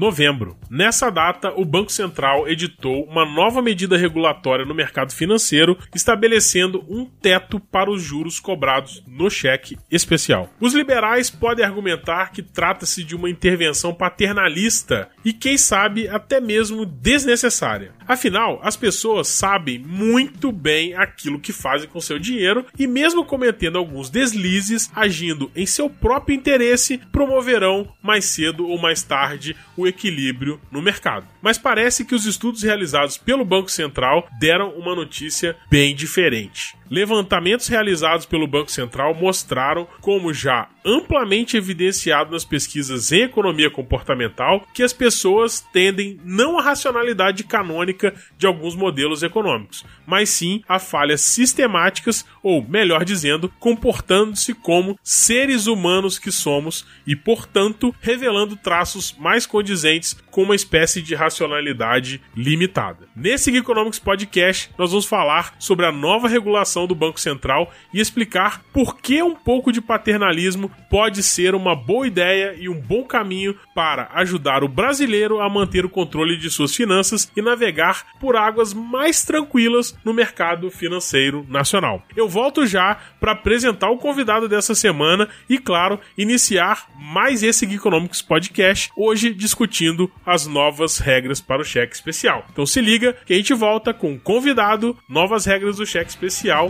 novembro. Nessa data, o Banco Central editou uma nova medida regulatória no mercado financeiro, estabelecendo um teto para os juros cobrados no cheque especial. Os liberais podem argumentar que trata-se de uma intervenção paternalista e, quem sabe, até mesmo desnecessária. Afinal, as pessoas sabem muito bem aquilo que fazem com seu dinheiro e, mesmo cometendo alguns deslizes, agindo em seu próprio interesse, promoverão mais cedo ou mais tarde o equilíbrio no mercado. Mas parece que os estudos realizados pelo Banco Central deram uma notícia bem diferente. Levantamentos realizados pelo Banco Central mostraram, como já amplamente evidenciado nas pesquisas em economia comportamental, que as pessoas tendem não à racionalidade canônica de alguns modelos econômicos, mas sim a falhas sistemáticas, ou melhor dizendo, comportando-se como seres humanos que somos e, portanto, revelando traços mais condizentes com uma espécie de racionalidade limitada. Nesse Economics Podcast, nós vamos falar sobre a nova regulação do Banco Central e explicar por que um pouco de paternalismo pode ser uma boa ideia e um bom caminho para ajudar o brasileiro a manter o controle de suas finanças e navegar por águas mais tranquilas no mercado financeiro nacional. Eu volto já para apresentar o convidado dessa semana e, claro, iniciar mais esse Economics Podcast, hoje discutindo as novas regras para o cheque especial. Então se liga que a gente volta com o convidado, novas regras do cheque especial.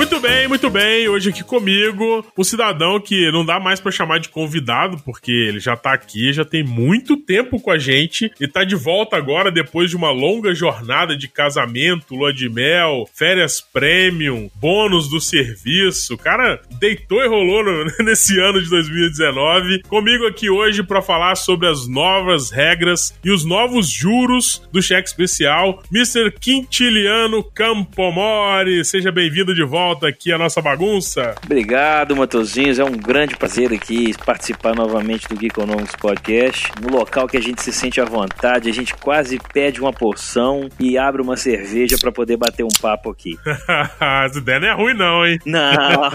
Muito bem, muito bem. Hoje aqui comigo, um cidadão que não dá mais para chamar de convidado, porque ele já tá aqui, já tem muito tempo com a gente e tá de volta agora depois de uma longa jornada de casamento, lua de mel, férias premium, bônus do serviço. O cara deitou e rolou nesse ano de 2019. Comigo aqui hoje para falar sobre as novas regras e os novos juros do cheque especial, Mr. Quintiliano Campomori. Seja bem-vindo de volta volta aqui à nossa bagunça. Obrigado, Matozinhos. É um grande prazer aqui participar novamente do Geekonomics Podcast. No local que a gente se sente à vontade, a gente quase pede uma porção e abre uma cerveja para poder bater um papo aqui. Essa ideia não é ruim, não, hein? Não.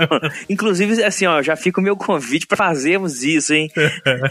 Inclusive, assim, ó, já fica o meu convite para fazermos isso, hein?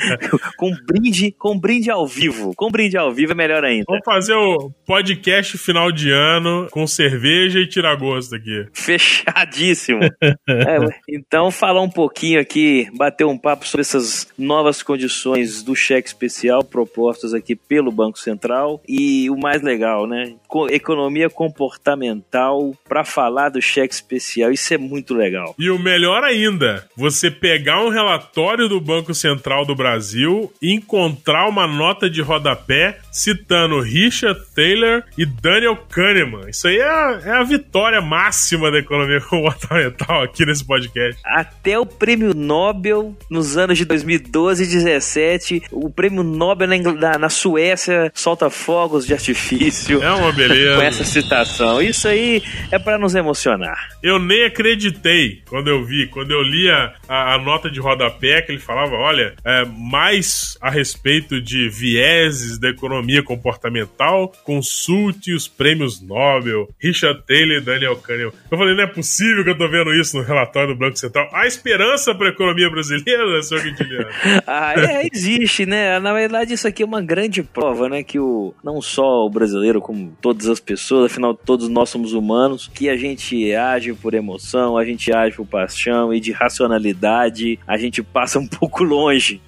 com brinde, com brinde ao vivo. Com brinde ao vivo é melhor ainda. Vamos fazer o podcast final de ano com cerveja e tirar gosto aqui. Fechado. Erradíssimo. é, então, falar um pouquinho aqui, bater um papo sobre essas novas condições do cheque especial propostas aqui pelo Banco Central e o mais legal, né? Economia comportamental para falar do cheque especial. Isso é muito legal. E o melhor ainda, você pegar um relatório do Banco Central do Brasil e encontrar uma nota de rodapé citando Richard Taylor e Daniel Kahneman. Isso aí é a, é a vitória máxima da economia comportamental aqui nesse podcast. Até o prêmio Nobel nos anos de 2012 e 2017, o prêmio Nobel na, na, na Suécia solta fogos de artifício. É uma beleza. Com essa citação. Isso aí é para nos emocionar. Eu nem acreditei quando eu vi, quando eu li a, a, a nota de rodapé que ele falava, olha, é, mais a respeito de vieses da economia comportamental, consulte os prêmios Nobel, Richard Taylor e Daniel Kahneman. Eu falei, não é possível possível que eu tô vendo isso no relatório do Banco Central. Há esperança para a economia brasileira, senhor Quintiliano? ah, é, existe, né? Na verdade, isso aqui é uma grande prova, né? Que o, não só o brasileiro, como todas as pessoas, afinal, todos nós somos humanos, que a gente age por emoção, a gente age por paixão e de racionalidade a gente passa um pouco longe.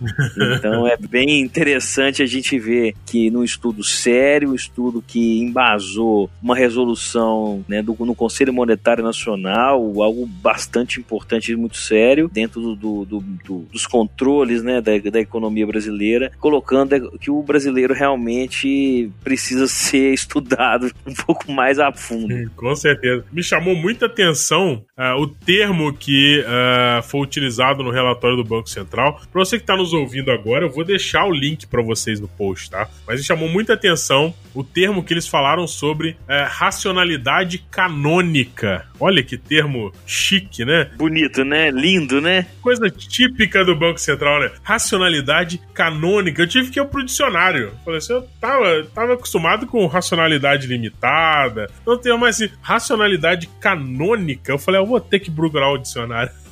Então é bem interessante a gente ver que num estudo sério, um estudo que embasou uma resolução né, do, no Conselho Monetário Nacional internacional, algo bastante importante e muito sério dentro do, do, do, do dos controles né, da, da economia brasileira, colocando que o brasileiro realmente precisa ser estudado um pouco mais a fundo. Com certeza. Me chamou muita atenção uh, o termo que uh, foi utilizado no relatório do Banco Central. Para você que está nos ouvindo agora, eu vou deixar o link para vocês no post, tá? Mas me chamou muita atenção o termo que eles falaram sobre uh, racionalidade canônica. Olha que termo chique, né? Bonito, né? Lindo, né? Coisa típica do Banco Central, né? Racionalidade canônica. Eu tive que ir pro dicionário. Falei assim, eu tava, tava acostumado com racionalidade limitada. Não tenho mais assim, racionalidade canônica. Eu falei, eu vou ter que procurar o dicionário.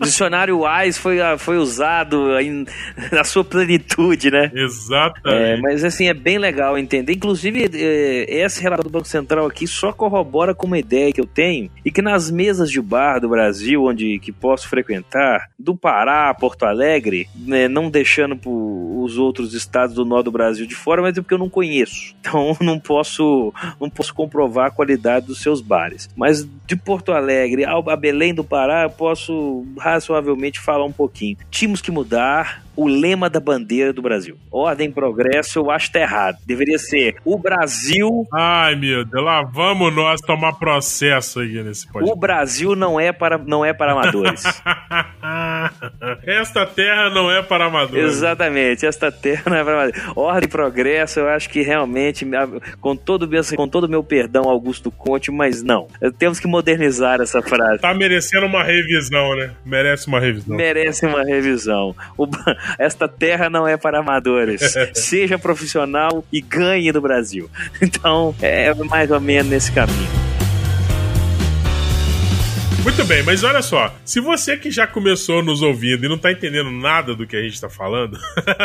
dicionário WISE foi, ah, foi usado em, na sua plenitude, né? Exatamente. É, mas assim, é bem legal entender. Inclusive, é, esse relato do Banco Central aqui só corrobora com uma ideia que eu tenho e que nas mesas de bar do Brasil, onde que posso frequentar, do Pará, Porto Alegre, né, não deixando os outros estados do norte do Brasil de fora, mas é porque eu não conheço. Então não posso, não posso comprovar a qualidade dos seus bares. Mas de Porto Alegre a Belém do Pará, eu posso razoavelmente falar um pouquinho. Tínhamos que mudar, o lema da bandeira do Brasil. Ordem progresso, eu acho que tá errado. Deveria ser o Brasil. Ai, meu Deus, lá vamos nós tomar processo aí nesse podcast. O Brasil não é para, não é para amadores. esta terra não é para amadores. Exatamente, esta terra não é para amadores. Ordem progresso, eu acho que realmente, com todo, com todo o meu perdão, Augusto Conte, mas não. Temos que modernizar essa frase. Tá merecendo uma revisão, né? Merece uma revisão. Merece uma revisão. O, esta terra não é para amadores. Seja profissional e ganhe do Brasil. Então, é mais ou menos nesse caminho. Muito bem, mas olha só, se você que já começou nos ouvindo e não tá entendendo nada do que a gente tá falando,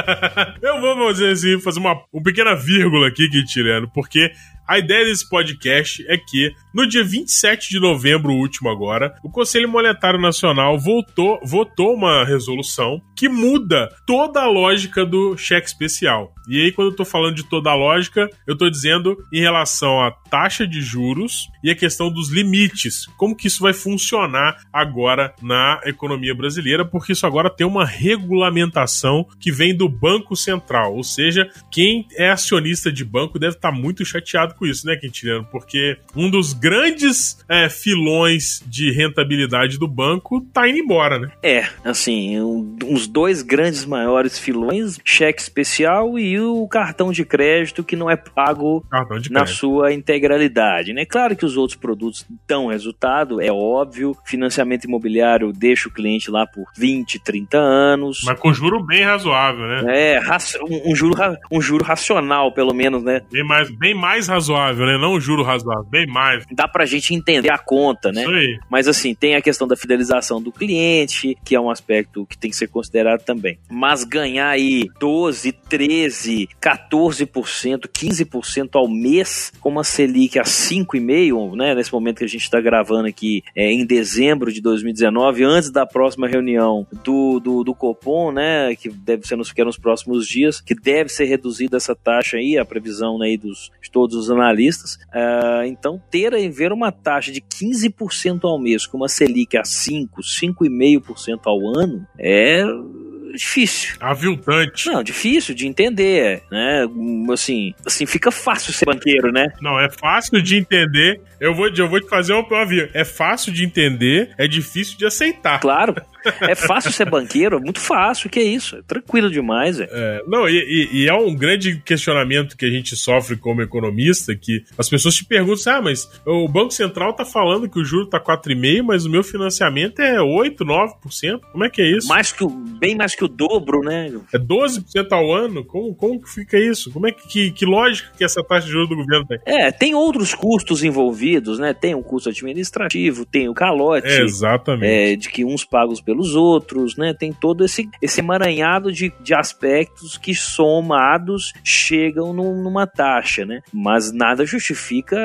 eu vou fazer assim, fazer uma, uma pequena vírgula aqui, Quintiliano, porque a ideia desse podcast é que, no dia 27 de novembro último agora, o Conselho Monetário Nacional voltou, votou uma resolução que muda toda a lógica do cheque especial. E aí, quando eu tô falando de toda a lógica, eu tô dizendo em relação à taxa de juros e a questão dos limites. Como que isso vai funcionar agora na economia brasileira, porque isso agora tem uma regulamentação que vem do Banco Central. Ou seja, quem é acionista de banco deve estar tá muito chateado com isso, né, Quintiliano? Porque um dos grandes é, filões de rentabilidade do banco tá indo embora, né? É, assim, um, os dois grandes maiores filões, cheque especial e o cartão de crédito que não é pago na sua integralidade, né? Claro que os outros produtos dão resultado, é óbvio, financiamento imobiliário deixa o cliente lá por 20, 30 anos. Mas com juro bem razoável, né? É, um, um juro, um juro racional, pelo menos, né? Bem mais, bem mais razoável razoável, né? Não um juro razoável, bem mais. Dá pra gente entender a conta, né? Isso aí. Mas assim, tem a questão da fidelização do cliente, que é um aspecto que tem que ser considerado também. Mas ganhar aí 12, 13, 14%, 15% ao mês com uma Selic a 5,5%, né? Nesse momento que a gente está gravando aqui é, em dezembro de 2019, antes da próxima reunião do, do, do Copom, né? Que deve ser nos, que é nos próximos dias, que deve ser reduzida essa taxa aí, a previsão né, aí dos, de todos os analistas. Uh, então, ter em ver uma taxa de 15% ao mês com uma Selic a 5, 5,5% ao ano é difícil. Aviltante. Não, difícil de entender, né? Assim, assim, fica fácil ser banqueiro, né? Não, é fácil de entender. Eu vou, eu vou te fazer uma prova. É fácil de entender, é difícil de aceitar. Claro. É fácil ser banqueiro, é muito fácil, que é isso. É tranquilo demais. É. é não, e, e, é um grande questionamento que a gente sofre como economista, que as pessoas te perguntam, ah, mas o Banco Central tá falando que o juro tá 4,5%, mas o meu financiamento é 8, 9%. Como é que é isso? Mais que o, bem mais que o dobro, né? É 12% ao ano? Como, como que fica isso? Como é que, que, que lógica que essa taxa de juros do governo tem? É, tem outros custos envolvidos, né? Tem o um custo administrativo, tem o calote. É, exatamente. É, de que uns pagos pelos outros, né? Tem todo esse, esse emaranhado de, de aspectos que somados chegam numa taxa, né? Mas nada justifica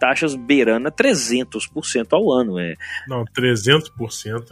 taxas beirando a 300% ao ano. É. Não, 300%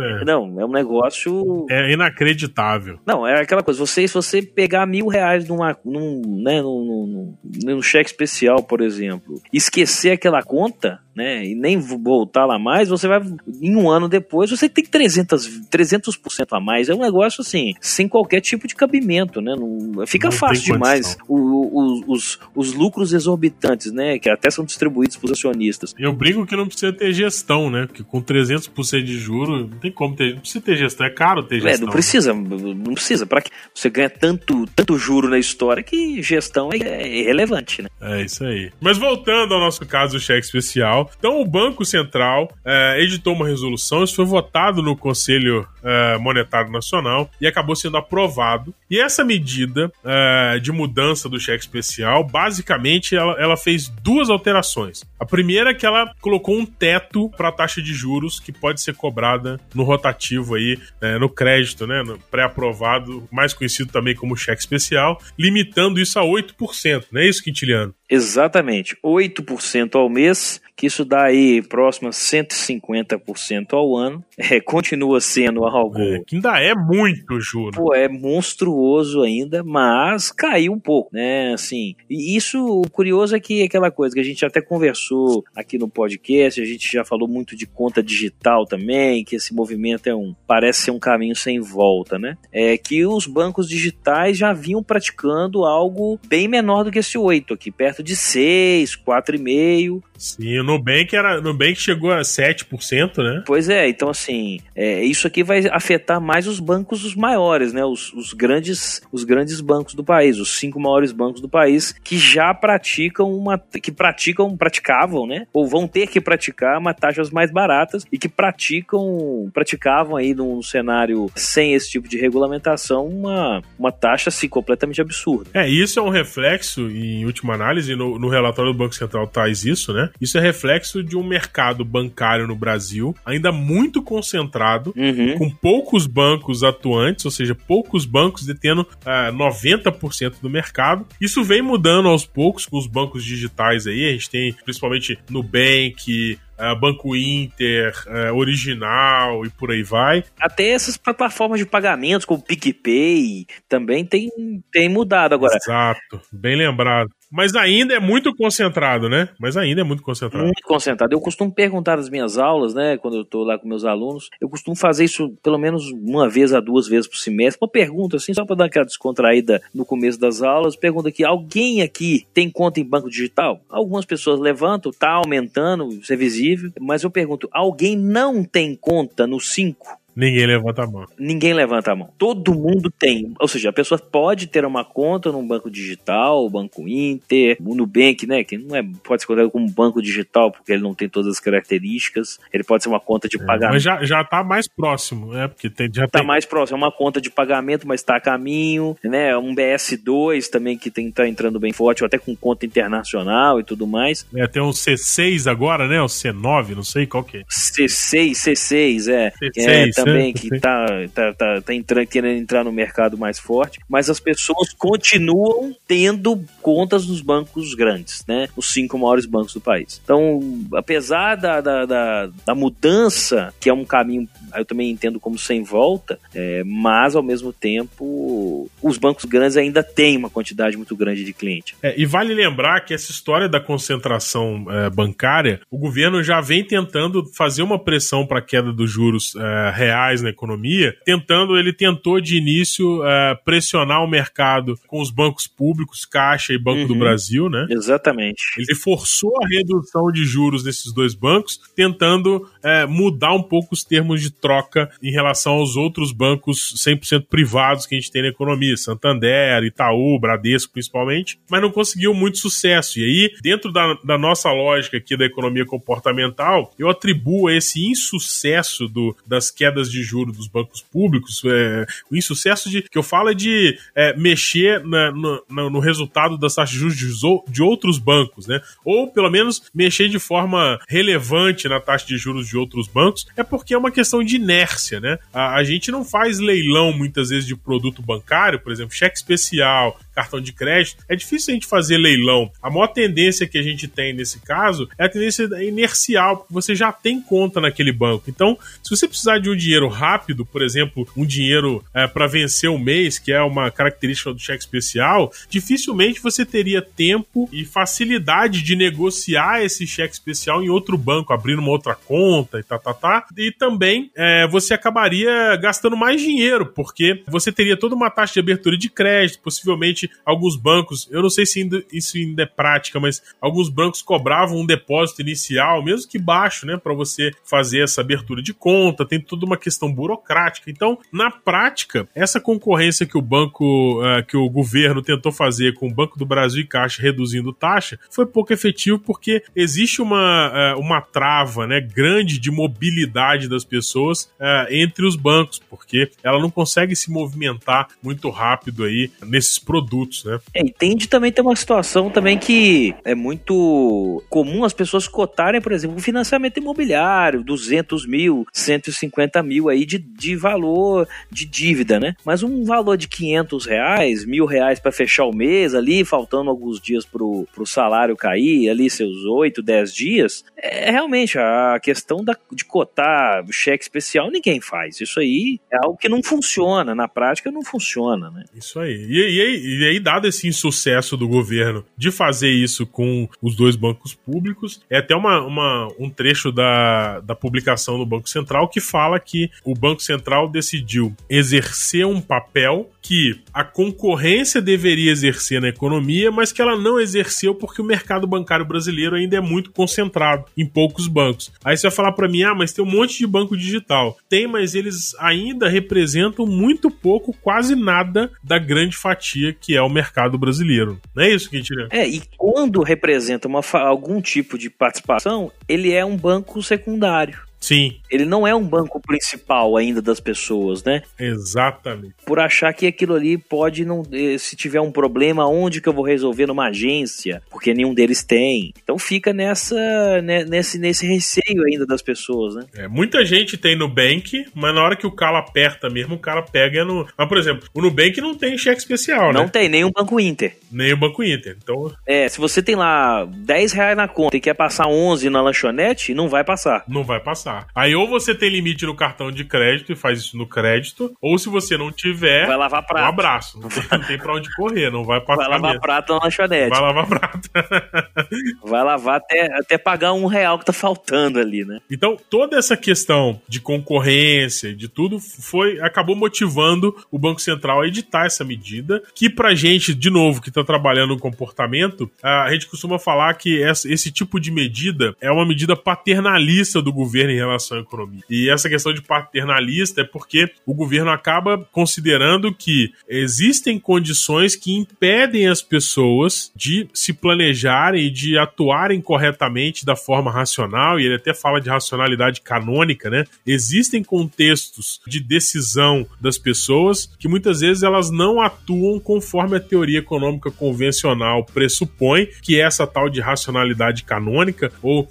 é. Não, é um negócio. É inacreditável. Não, é aquela coisa, você, se você pegar mil reais numa, num, né, num, num, num cheque especial, por exemplo, esquecer aquela conta, né, e nem voltar lá mais, você vai, em um ano depois, você tem 300%, 300 a mais. É um negócio assim, sem qualquer tipo de cabimento, né? Não, fica Não fácil demais. O, o, os, os lucros exorbitantes, né, que até são distribuídos para os acionistas. Eu brinco que não precisa ter gestão, né? Porque com 300% de juro, não tem como ter, não precisa ter gestão, é caro ter gestão. É, não precisa, não precisa. Para que você ganha tanto, tanto juro na história que gestão é, é irrelevante, né? É isso aí. Mas voltando ao nosso caso do cheque especial, então o Banco Central é, editou uma resolução, isso foi votado no Conselho é, Monetário Nacional e acabou sendo aprovado. E essa medida é, de mudança do cheque especial, basicamente, ela, ela fez duas alterações. A primeira é que ela colocou um teto para a taxa de juros que pode ser cobrada no rotativo aí, é, no crédito, né, no pré-aprovado, mais conhecido também como cheque especial, limitando isso a 8%, não é isso, Quintiliano? Exatamente, 8% ao mês, que isso dá aí próximo a 150% ao ano. É, continua sendo algo. É, que ainda é muito, juro. Pô, é monstruoso ainda, mas caiu um pouco, né? Assim, e isso, o curioso é que é aquela coisa que a gente até conversou aqui no podcast, a gente já falou muito de conta digital também, que esse movimento é um. parece ser um caminho sem volta, né? É que os bancos digitais já vinham praticando algo bem menor do que esse 8 aqui, perto de 6, 4,5. Sim, o Nubank, era, Nubank chegou a 7%, né? Pois é, então assim, é, isso aqui vai afetar mais os bancos os maiores, né? Os, os, grandes, os grandes bancos do país, os cinco maiores bancos do país, que já praticam uma. que praticam, praticavam, né? Ou vão ter que praticar uma taxas mais baratas e que praticam, praticavam aí num cenário sem esse tipo de regulamentação uma, uma taxa assim, completamente absurda. É, isso é um reflexo, em última análise, no, no relatório do Banco Central traz isso, né? Isso é reflexo de um mercado bancário no Brasil ainda muito concentrado, uhum. com poucos bancos atuantes, ou seja, poucos bancos detendo uh, ah, 90% do mercado. Isso vem mudando aos poucos com os bancos digitais aí. A gente tem principalmente Nubank, Uh, Banco Inter, uh, Original e por aí vai. Até essas plataformas de pagamentos, como PicPay, também tem, tem mudado agora. Exato, bem lembrado. Mas ainda é muito concentrado, né? Mas ainda é muito concentrado. Muito concentrado. Eu costumo perguntar nas minhas aulas, né? Quando eu tô lá com meus alunos, eu costumo fazer isso pelo menos uma vez a duas vezes por semestre. Uma pergunta, assim, só para dar aquela descontraída no começo das aulas. Pergunta aqui: alguém aqui tem conta em banco digital? Algumas pessoas levantam, tá aumentando, isso é visível. Mas eu pergunto: alguém não tem conta no 5? Ninguém levanta a mão. Ninguém levanta a mão. Todo mundo tem. Ou seja, a pessoa pode ter uma conta num banco digital, Banco Inter, o Nubank, né? Que não é, pode ser considerado como banco digital, porque ele não tem todas as características. Ele pode ser uma conta de é, pagamento. Mas já, já tá mais próximo, né? Porque tem, já tá tem... mais próximo. É uma conta de pagamento, mas tá a caminho, né? Um BS2 também que tem, tá entrando bem forte, ou até com conta internacional e tudo mais. É, tem um C6 agora, né? O C9, não sei qual que é. C6, C6, é. C6, é, também que está tá, tá, tá entrando, querendo entrar no mercado mais forte, mas as pessoas continuam tendo contas nos bancos grandes, né? Os cinco maiores bancos do país. Então, apesar da, da, da, da mudança, que é um caminho eu também entendo como sem volta, é, mas ao mesmo tempo os bancos grandes ainda têm uma quantidade muito grande de clientes. É, e vale lembrar que essa história da concentração é, bancária, o governo já vem tentando fazer uma pressão para a queda dos juros é, reais na economia, tentando, ele tentou de início é, pressionar o mercado com os bancos públicos, Caixa e Banco uhum, do Brasil, né? Exatamente. Ele forçou a redução de juros desses dois bancos, tentando é, mudar um pouco os termos de troca em relação aos outros bancos 100% privados que a gente tem na economia, Santander, Itaú, Bradesco principalmente, mas não conseguiu muito sucesso. E aí, dentro da, da nossa lógica aqui da economia comportamental, eu atribuo esse insucesso do, das quedas de juros dos bancos públicos, é, o insucesso de que eu falo é de é, mexer na, no, no, resultado das taxas de juros de, de outros bancos, né? Ou pelo menos mexer de forma relevante na taxa de juros de outros bancos, é porque é uma questão de de inércia, né? A, a gente não faz leilão muitas vezes de produto bancário, por exemplo, cheque especial, cartão de crédito, é difícil a gente fazer leilão. A maior tendência que a gente tem nesse caso é a tendência inercial, porque você já tem conta naquele banco. Então, se você precisar de um dinheiro rápido, por exemplo, um dinheiro é, para vencer o mês, que é uma característica do cheque especial, dificilmente você teria tempo e facilidade de negociar esse cheque especial em outro banco, abrindo uma outra conta e tá, tá, tá. E também é, você acabaria gastando mais dinheiro, porque você teria toda uma taxa de abertura de crédito, possivelmente alguns bancos, eu não sei se ainda, isso ainda é prática, mas alguns bancos cobravam um depósito inicial, mesmo que baixo, né, para você fazer essa abertura de conta, tem toda uma questão burocrática. Então, na prática, essa concorrência que o banco, uh, que o governo tentou fazer com o Banco do Brasil e Caixa reduzindo taxa, foi pouco efetivo porque existe uma, uh, uma trava, né, grande de mobilidade das pessoas uh, entre os bancos, porque ela não consegue se movimentar muito rápido aí nesses produtos, né? É, e tem de também ter uma situação também que é muito comum as pessoas cotarem, por exemplo, o financiamento imobiliário, 200 mil, 150 mil aí de, de valor de dívida, né? Mas um valor de 500 reais, mil reais para fechar o mês ali, faltando alguns dias pro, pro salário cair, ali seus 8, 10 dias, é realmente a questão da, de cotar cheque especial ninguém faz. Isso aí é algo que não funciona, na prática não funciona, né? Isso aí. E, e, e aí, dado esse insucesso do governo de fazer isso com os dois bancos públicos, é até uma, uma, um trecho da, da publicação do Banco Central que fala que o Banco Central decidiu exercer um papel que a concorrência deveria exercer na economia, mas que ela não exerceu porque o mercado bancário brasileiro ainda é muito concentrado em poucos bancos. Aí você vai falar para mim, ah, mas tem um monte de banco digital. Tem, mas eles ainda representam muito pouco, quase nada da grande fatia que é o mercado brasileiro. Não é isso, Quintila? É, e quando representa uma, algum tipo de participação, ele é um banco secundário. Sim. Ele não é um banco principal ainda das pessoas, né? Exatamente. Por achar que aquilo ali pode não. Eh, se tiver um problema, onde que eu vou resolver numa agência? Porque nenhum deles tem. Então fica nessa. Né, nesse, nesse receio ainda das pessoas, né? É, muita gente tem Nubank, mas na hora que o cara aperta mesmo, o cara pega no. Mas, por exemplo, o Nubank não tem cheque especial, não né? Não tem, nem o Banco Inter. Nem o Banco Inter. Então. É, se você tem lá 10 reais na conta e quer passar 11 na lanchonete, não vai passar. Não vai passar passar. Aí ou você tem limite no cartão de crédito e faz isso no crédito, ou se você não tiver, vai lavar prato. um abraço. Não tem, não tem pra onde correr, não vai passar Vai lavar mesmo. prato na lanchonete. Vai lavar prato. vai lavar até, até pagar um real que tá faltando ali, né? Então, toda essa questão de concorrência, de tudo, foi acabou motivando o Banco Central a editar essa medida, que pra gente, de novo, que tá trabalhando no comportamento, a gente costuma falar que esse tipo de medida é uma medida paternalista do governo em relação à economia. E essa questão de paternalista é porque o governo acaba considerando que existem condições que impedem as pessoas de se planejarem e de atuarem corretamente da forma racional, e ele até fala de racionalidade canônica, né? Existem contextos de decisão das pessoas que muitas vezes elas não atuam conforme a teoria econômica convencional pressupõe, que é essa tal de racionalidade canônica ou uh,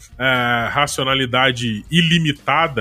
racionalidade ilimitada,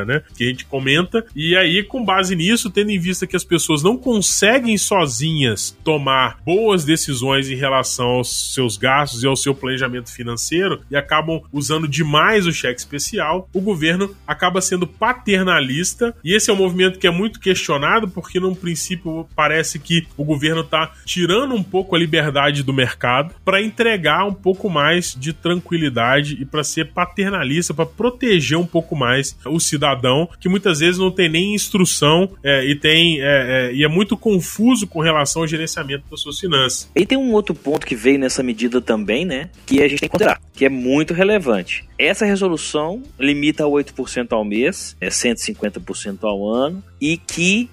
né? Que a gente comenta. E aí, com base nisso, tendo em vista que as pessoas não conseguem sozinhas tomar boas decisões em relação aos seus gastos e ao seu planejamento financeiro e acabam usando demais o cheque especial, o governo acaba sendo paternalista. E esse é um movimento que é muito questionado, porque num princípio parece que o governo está tirando um pouco a liberdade do mercado para entregar um pouco mais de tranquilidade e para ser paternalista, para proteger um pouco mais o cidadão, que muitas vezes não tem nem instrução é, e tem é, é, e é muito confuso com relação ao gerenciamento das suas finanças. E tem um outro ponto que veio nessa medida também, né? Que a gente tem que considerar, que é muito relevante. Essa resolução limita a 8% ao mês, é 150% ao ano, e que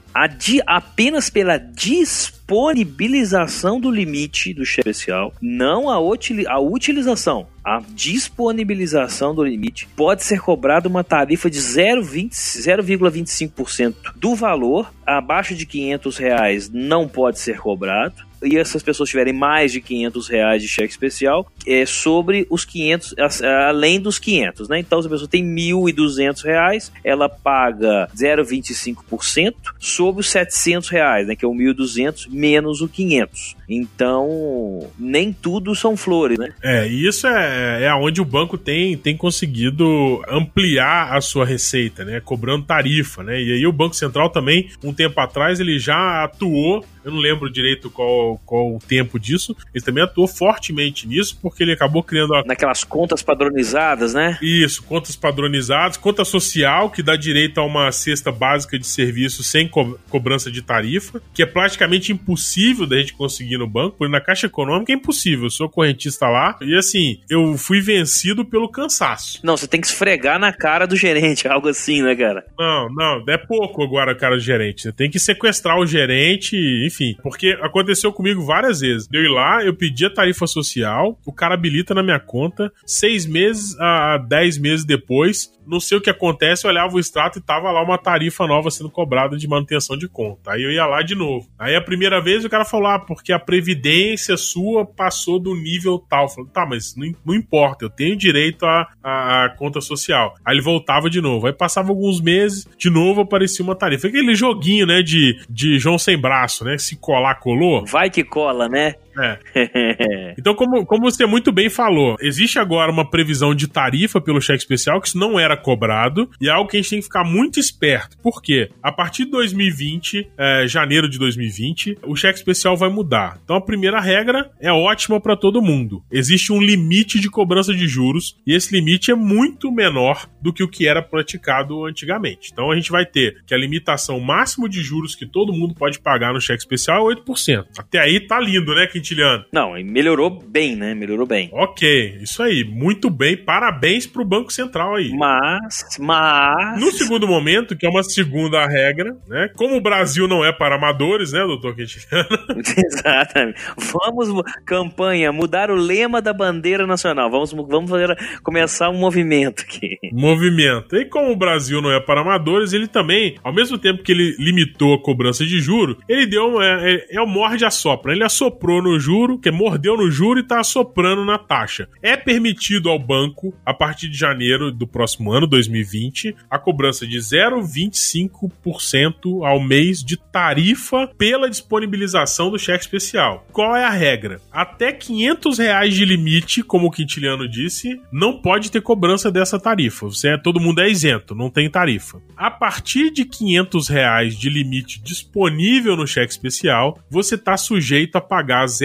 apenas pela disponibilização do limite do cheque especial, não a, util a utilização, a disponibilização do limite, pode ser cobrada uma tarifa de 0,25% do valor, abaixo de 500 reais não pode ser cobrado, e essas pessoas tiverem mais de 500 reais de cheque especial, é sobre os 500, além dos 500, né? Então, se a pessoa tem 1.200 reais, ela paga 0,25% sobre os 700 reais, né? Que é o 1.200 menos o 500. Então, nem tudo são flores, né? É, e isso é, é onde o banco tem, tem conseguido ampliar a sua receita, né? Cobrando tarifa, né? E aí o Banco Central também, um tempo atrás, ele já atuou eu não lembro direito qual, qual o tempo disso. Ele também atuou fortemente nisso, porque ele acabou criando. A... Naquelas contas padronizadas, né? Isso, contas padronizadas, conta social, que dá direito a uma cesta básica de serviço sem co cobrança de tarifa, que é praticamente impossível da gente conseguir no banco, porque na Caixa Econômica é impossível. Eu sou correntista lá e assim, eu fui vencido pelo cansaço. Não, você tem que esfregar na cara do gerente, algo assim, né, cara? Não, não, é pouco agora a cara do gerente. Você tem que sequestrar o gerente, enfim enfim, porque aconteceu comigo várias vezes. Eu ir lá, eu pedi a tarifa social, o cara habilita na minha conta, seis meses a dez meses depois, não sei o que acontece, eu olhava o extrato e tava lá uma tarifa nova sendo cobrada de manutenção de conta. Aí eu ia lá de novo. Aí a primeira vez o cara falou, ah, porque a previdência sua passou do nível tal. Eu falei, tá, mas não, não importa, eu tenho direito à, à, conta social. Aí ele voltava de novo. Aí passava alguns meses, de novo aparecia uma tarifa. Aquele joguinho, né, de, de João sem braço, né? Se colar, colou. Vai que cola, né? É. então, como, como você muito bem falou, existe agora uma previsão de tarifa pelo cheque especial, que isso não era cobrado, e é algo que a gente tem que ficar muito esperto. Por quê? A partir de 2020, é, janeiro de 2020, o cheque especial vai mudar. Então, a primeira regra é ótima para todo mundo. Existe um limite de cobrança de juros, e esse limite é muito menor do que o que era praticado antigamente. Então, a gente vai ter que a limitação máximo de juros que todo mundo pode pagar no cheque especial é 8%. Até aí tá lindo, né, Quintiliano? Não, melhorou bem, né? Melhorou bem. Ok, isso aí. Muito bem. Parabéns pro Banco Central aí. Mas, mas. No segundo momento, que é uma segunda regra, né? Como o Brasil não é para amadores, né, doutor Quintiliano? Exatamente. Vamos, campanha, mudar o lema da bandeira nacional. Vamos, vamos fazer, começar um movimento aqui. Movimento. E como o Brasil não é para amadores, ele também, ao mesmo tempo que ele limitou a cobrança de juro, ele deu. É, é, é o morde a sopra. Ele assoprou no juro, que mordeu no juro e está assoprando na taxa. É permitido ao banco, a partir de janeiro do próximo ano, 2020, a cobrança de 0,25% ao mês de tarifa pela disponibilização do cheque especial. Qual é a regra? Até 500 reais de limite, como o Quintiliano disse, não pode ter cobrança dessa tarifa. Você é, todo mundo é isento, não tem tarifa. A partir de 500 reais de limite disponível no cheque especial, você está sujeito a pagar 0,25%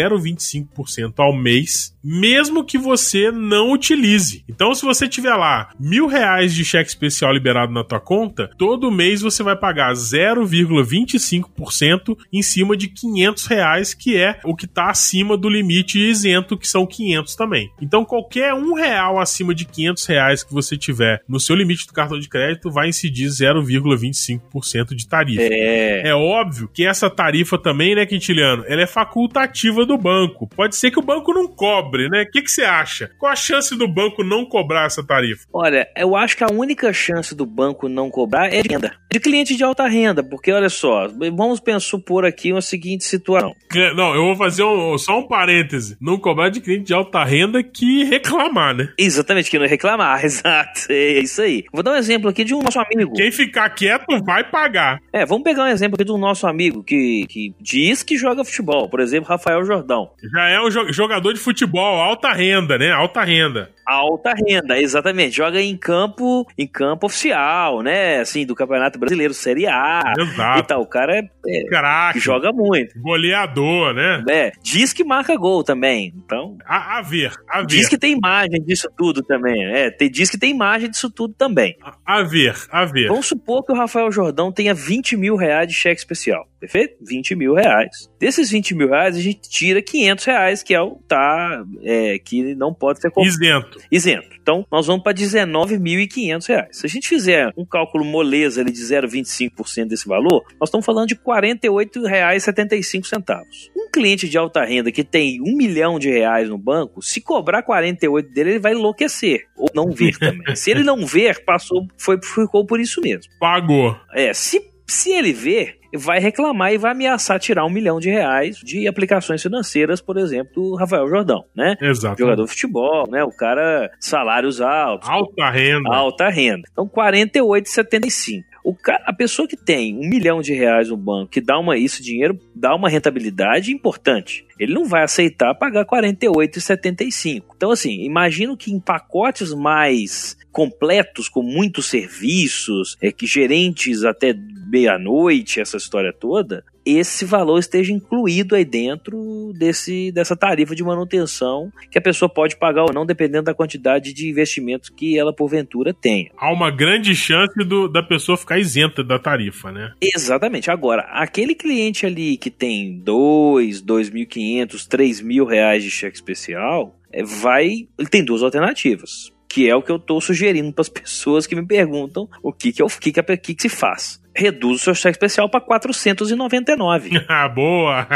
ao mês, mesmo que você não utilize. Então, se você tiver lá mil reais de cheque especial liberado na tua conta, todo mês você vai pagar 0,25% em cima de 500 reais, que é o que está acima do limite isento, que são 500 também. Então, qualquer um real acima de 500 reais que você tiver no seu limite do cartão de crédito vai incidir 0,25% de tarifa. É... é óbvio que essa tarifa também, né, Quintiliano, ela é facultativa do banco. Pode ser que o banco não cobre, né? O que, que você acha? Qual a chance do banco não cobrar essa tarifa? Olha, eu acho que a única chance do banco não cobrar é de renda. De cliente de alta renda, porque olha só, vamos pensar, supor aqui uma seguinte situação. Não, eu vou fazer um, só um parêntese. Não cobrar de cliente de alta renda que reclamar, né? Exatamente, que não reclamar, exato. É isso aí. Vou dar um exemplo aqui de um nosso amigo. Quem ficar quieto vai pagar. É, vamos pegar um exemplo aqui um nosso amigo que, que diz que joga futebol. Por exemplo, Rafael Jordão. Já é um jogador de futebol, alta renda, né? Alta renda. Alta renda, exatamente. Joga em campo, em campo oficial, né? Assim, do Campeonato Brasileiro, Série A. Exato. E tal. O cara é, é Craque. joga muito. Goleador, né? É, diz que marca gol também. Então. A, a ver, a ver. Diz que tem imagem disso tudo também. É, tem, diz que tem imagem disso tudo também. A, a ver, a ver. Vamos supor que o Rafael Jordão tenha 20 mil reais de cheque especial. Perfeito? 20 mil reais. Desses 20 mil reais, a gente tira 500 reais, que é o tá, é, que não pode ser isento. Isento. Então, nós vamos para 19.500 reais. Se a gente fizer um cálculo moleza ali de 0,25% desse valor, nós estamos falando de R$ 48,75. Um cliente de alta renda que tem um milhão de reais no banco, se cobrar 48 dele, ele vai enlouquecer. Ou não ver também. se ele não ver, passou, foi, ficou por isso mesmo. Pagou. É, se se ele ver, vai reclamar e vai ameaçar tirar um milhão de reais de aplicações financeiras, por exemplo, do Rafael Jordão, né? Exato. Jogador de futebol, né? O cara, salários altos. Alta renda. Alta renda. Então, 48,75. O cara, a pessoa que tem um milhão de reais no banco, que dá uma isso dinheiro, dá uma rentabilidade importante. Ele não vai aceitar pagar 48,75. Então, assim, imagino que em pacotes mais completos, com muitos serviços, é, que gerentes até meia-noite, essa história toda, esse valor esteja incluído aí dentro desse, dessa tarifa de manutenção que a pessoa pode pagar ou não, dependendo da quantidade de investimentos que ela porventura tenha. Há uma grande chance do, da pessoa ficar isenta da tarifa, né? Exatamente. Agora, aquele cliente ali que tem dois, dois mil quinhentos, três mil reais de cheque especial, é, vai, ele tem duas alternativas que é o que eu estou sugerindo para as pessoas que me perguntam o que que, eu, que, que, que, que se faz reduz o seu cheque especial para 499. Ah, boa!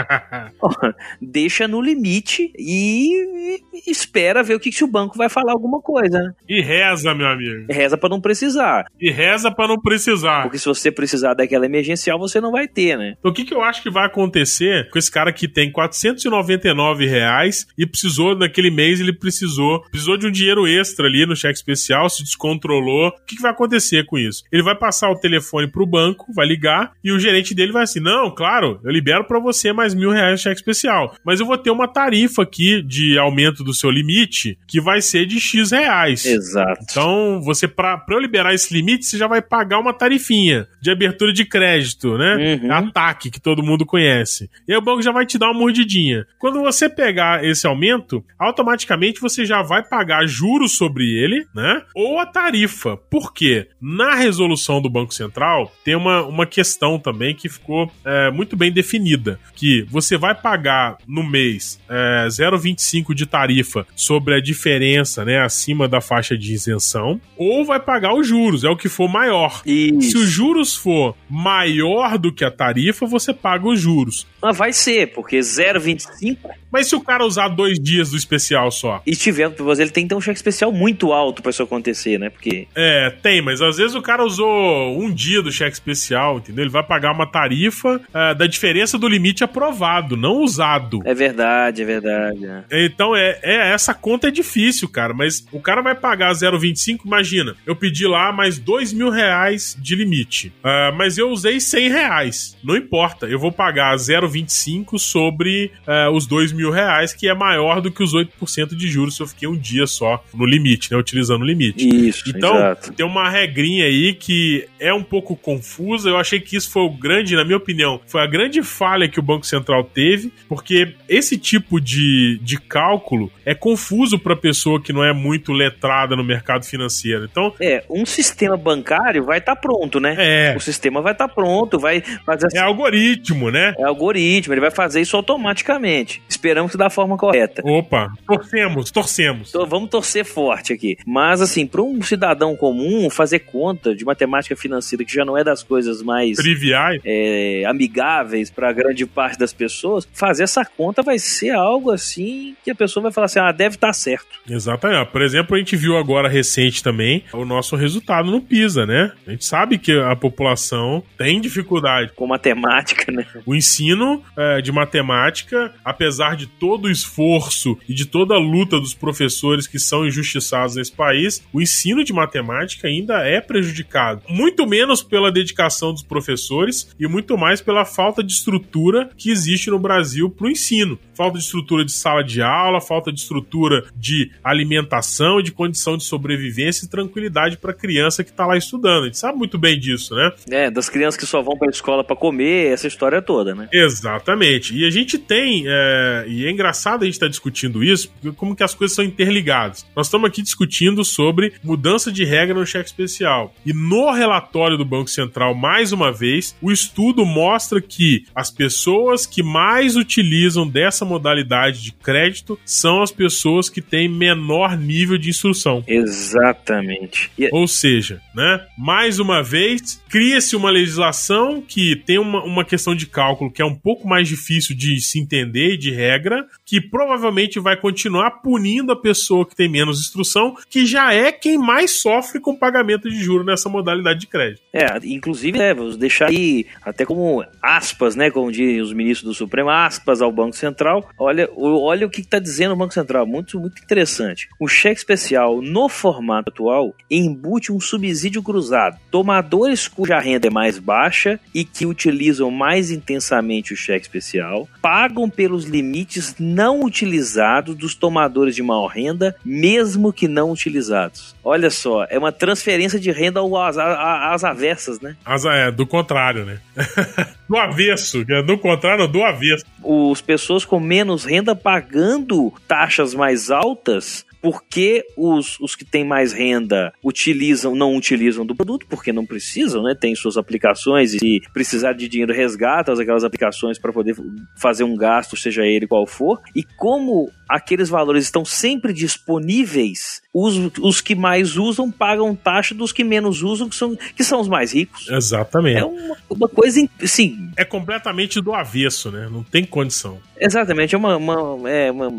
Deixa no limite e espera ver o que, que o banco vai falar alguma coisa. Né? E reza, meu amigo. Reza para não precisar. E reza para não precisar. Porque se você precisar daquela emergencial, você não vai ter, né? Então, o que, que eu acho que vai acontecer com esse cara que tem 499 reais e precisou, naquele mês, ele precisou, precisou de um dinheiro extra ali no cheque especial, se descontrolou. O que, que vai acontecer com isso? Ele vai passar o telefone pro banco banco, vai ligar e o gerente dele vai assim: Não, claro, eu libero para você mais mil reais de cheque especial, mas eu vou ter uma tarifa aqui de aumento do seu limite que vai ser de X reais. Exato. Então, você, para eu liberar esse limite, você já vai pagar uma tarifinha de abertura de crédito, né? Uhum. Ataque, que todo mundo conhece. E aí o banco já vai te dar uma mordidinha. Quando você pegar esse aumento, automaticamente você já vai pagar juros sobre ele, né? Ou a tarifa. Por quê? Na resolução do Banco Central, tem tem uma, uma questão também que ficou é, muito bem definida: que você vai pagar no mês é, 0,25 de tarifa sobre a diferença né, acima da faixa de isenção, ou vai pagar os juros, é o que for maior. Isso. Se os juros for maior do que a tarifa, você paga os juros. Mas vai ser, porque 0,25. Mas se o cara usar dois dias do especial só? E tiver, ele tem que ter um cheque especial muito alto para isso acontecer, né? Porque. É, tem, mas às vezes o cara usou um dia do cheque especial, entendeu? Ele vai pagar uma tarifa uh, da diferença do limite aprovado, não usado. É verdade, é verdade. É. Então, é, é, essa conta é difícil, cara, mas o cara vai pagar 0,25, imagina, eu pedi lá mais 2 mil reais de limite, uh, mas eu usei 100 reais, não importa, eu vou pagar 0,25 sobre uh, os 2 mil reais, que é maior do que os 8% de juros se eu fiquei um dia só no limite, né, utilizando o limite. Isso, Então, exato. tem uma regrinha aí que é um pouco confusa confusa. Eu achei que isso foi o grande, na minha opinião, foi a grande falha que o Banco Central teve, porque esse tipo de, de cálculo é confuso para pessoa que não é muito letrada no mercado financeiro. Então, é, um sistema bancário vai estar tá pronto, né? É. O sistema vai estar tá pronto, vai fazer assim, É algoritmo, né? É algoritmo, ele vai fazer isso automaticamente. Esperamos que da forma correta. Opa, torcemos, torcemos. Então, vamos torcer forte aqui. Mas assim, para um cidadão comum fazer conta de matemática financeira que já não é das coisas mais triviais, é, amigáveis para grande parte das pessoas, fazer essa conta vai ser algo assim que a pessoa vai falar assim: ah, deve estar tá certo. Exatamente. Por exemplo, a gente viu agora recente também o nosso resultado no PISA, né? A gente sabe que a população tem dificuldade com matemática, né? O ensino é, de matemática, apesar de todo o esforço e de toda a luta dos professores que são injustiçados nesse país, o ensino de matemática ainda é prejudicado. Muito menos pela dedicação dedicação dos professores e muito mais pela falta de estrutura que existe no Brasil para o ensino. Falta de estrutura de sala de aula, falta de estrutura de alimentação, de condição de sobrevivência e tranquilidade para a criança que está lá estudando. A gente sabe muito bem disso, né? É, das crianças que só vão para a escola para comer, essa história toda, né? Exatamente. E a gente tem, é, e é engraçado a gente estar tá discutindo isso, porque como que as coisas são interligadas. Nós estamos aqui discutindo sobre mudança de regra no cheque especial. E no relatório do Banco Central Mais uma vez, o estudo mostra que as pessoas que mais utilizam dessa modalidade de crédito são as pessoas que têm menor nível de instrução. Exatamente. E... Ou seja, né, mais uma vez, cria-se uma legislação que tem uma, uma questão de cálculo que é um pouco mais difícil de se entender de regra, que provavelmente vai continuar punindo a pessoa que tem menos instrução, que já é quem mais sofre com pagamento de juros nessa modalidade de crédito. É, inclusive, né, vamos deixar aí até como aspas, né, como dizem os ministros do Supremo, aspas ao Banco Central. Olha, olha o que está dizendo o Banco Central, muito, muito interessante. O cheque especial, no formato atual, embute um subsídio cruzado. Tomadores cuja renda é mais baixa e que utilizam mais intensamente o cheque especial pagam pelos limites não utilizados dos tomadores de maior renda, mesmo que não utilizados. Olha só, é uma transferência de renda às, às avessas, né? As, é, do contrário, né? do avesso, do contrário, do avesso. Os pessoas com menos renda pagando taxas mais altas porque os, os que têm mais renda utilizam, não utilizam do produto, porque não precisam, né? Tem suas aplicações e precisar de dinheiro resgata aquelas aplicações para poder fazer um gasto, seja ele qual for. E como aqueles valores estão sempre disponíveis, os, os que mais usam pagam taxa dos que menos usam, que são, que são os mais ricos. Exatamente. É uma, uma coisa, sim. É completamente do avesso, né? Não tem condição. Exatamente, é uma. uma, é, uma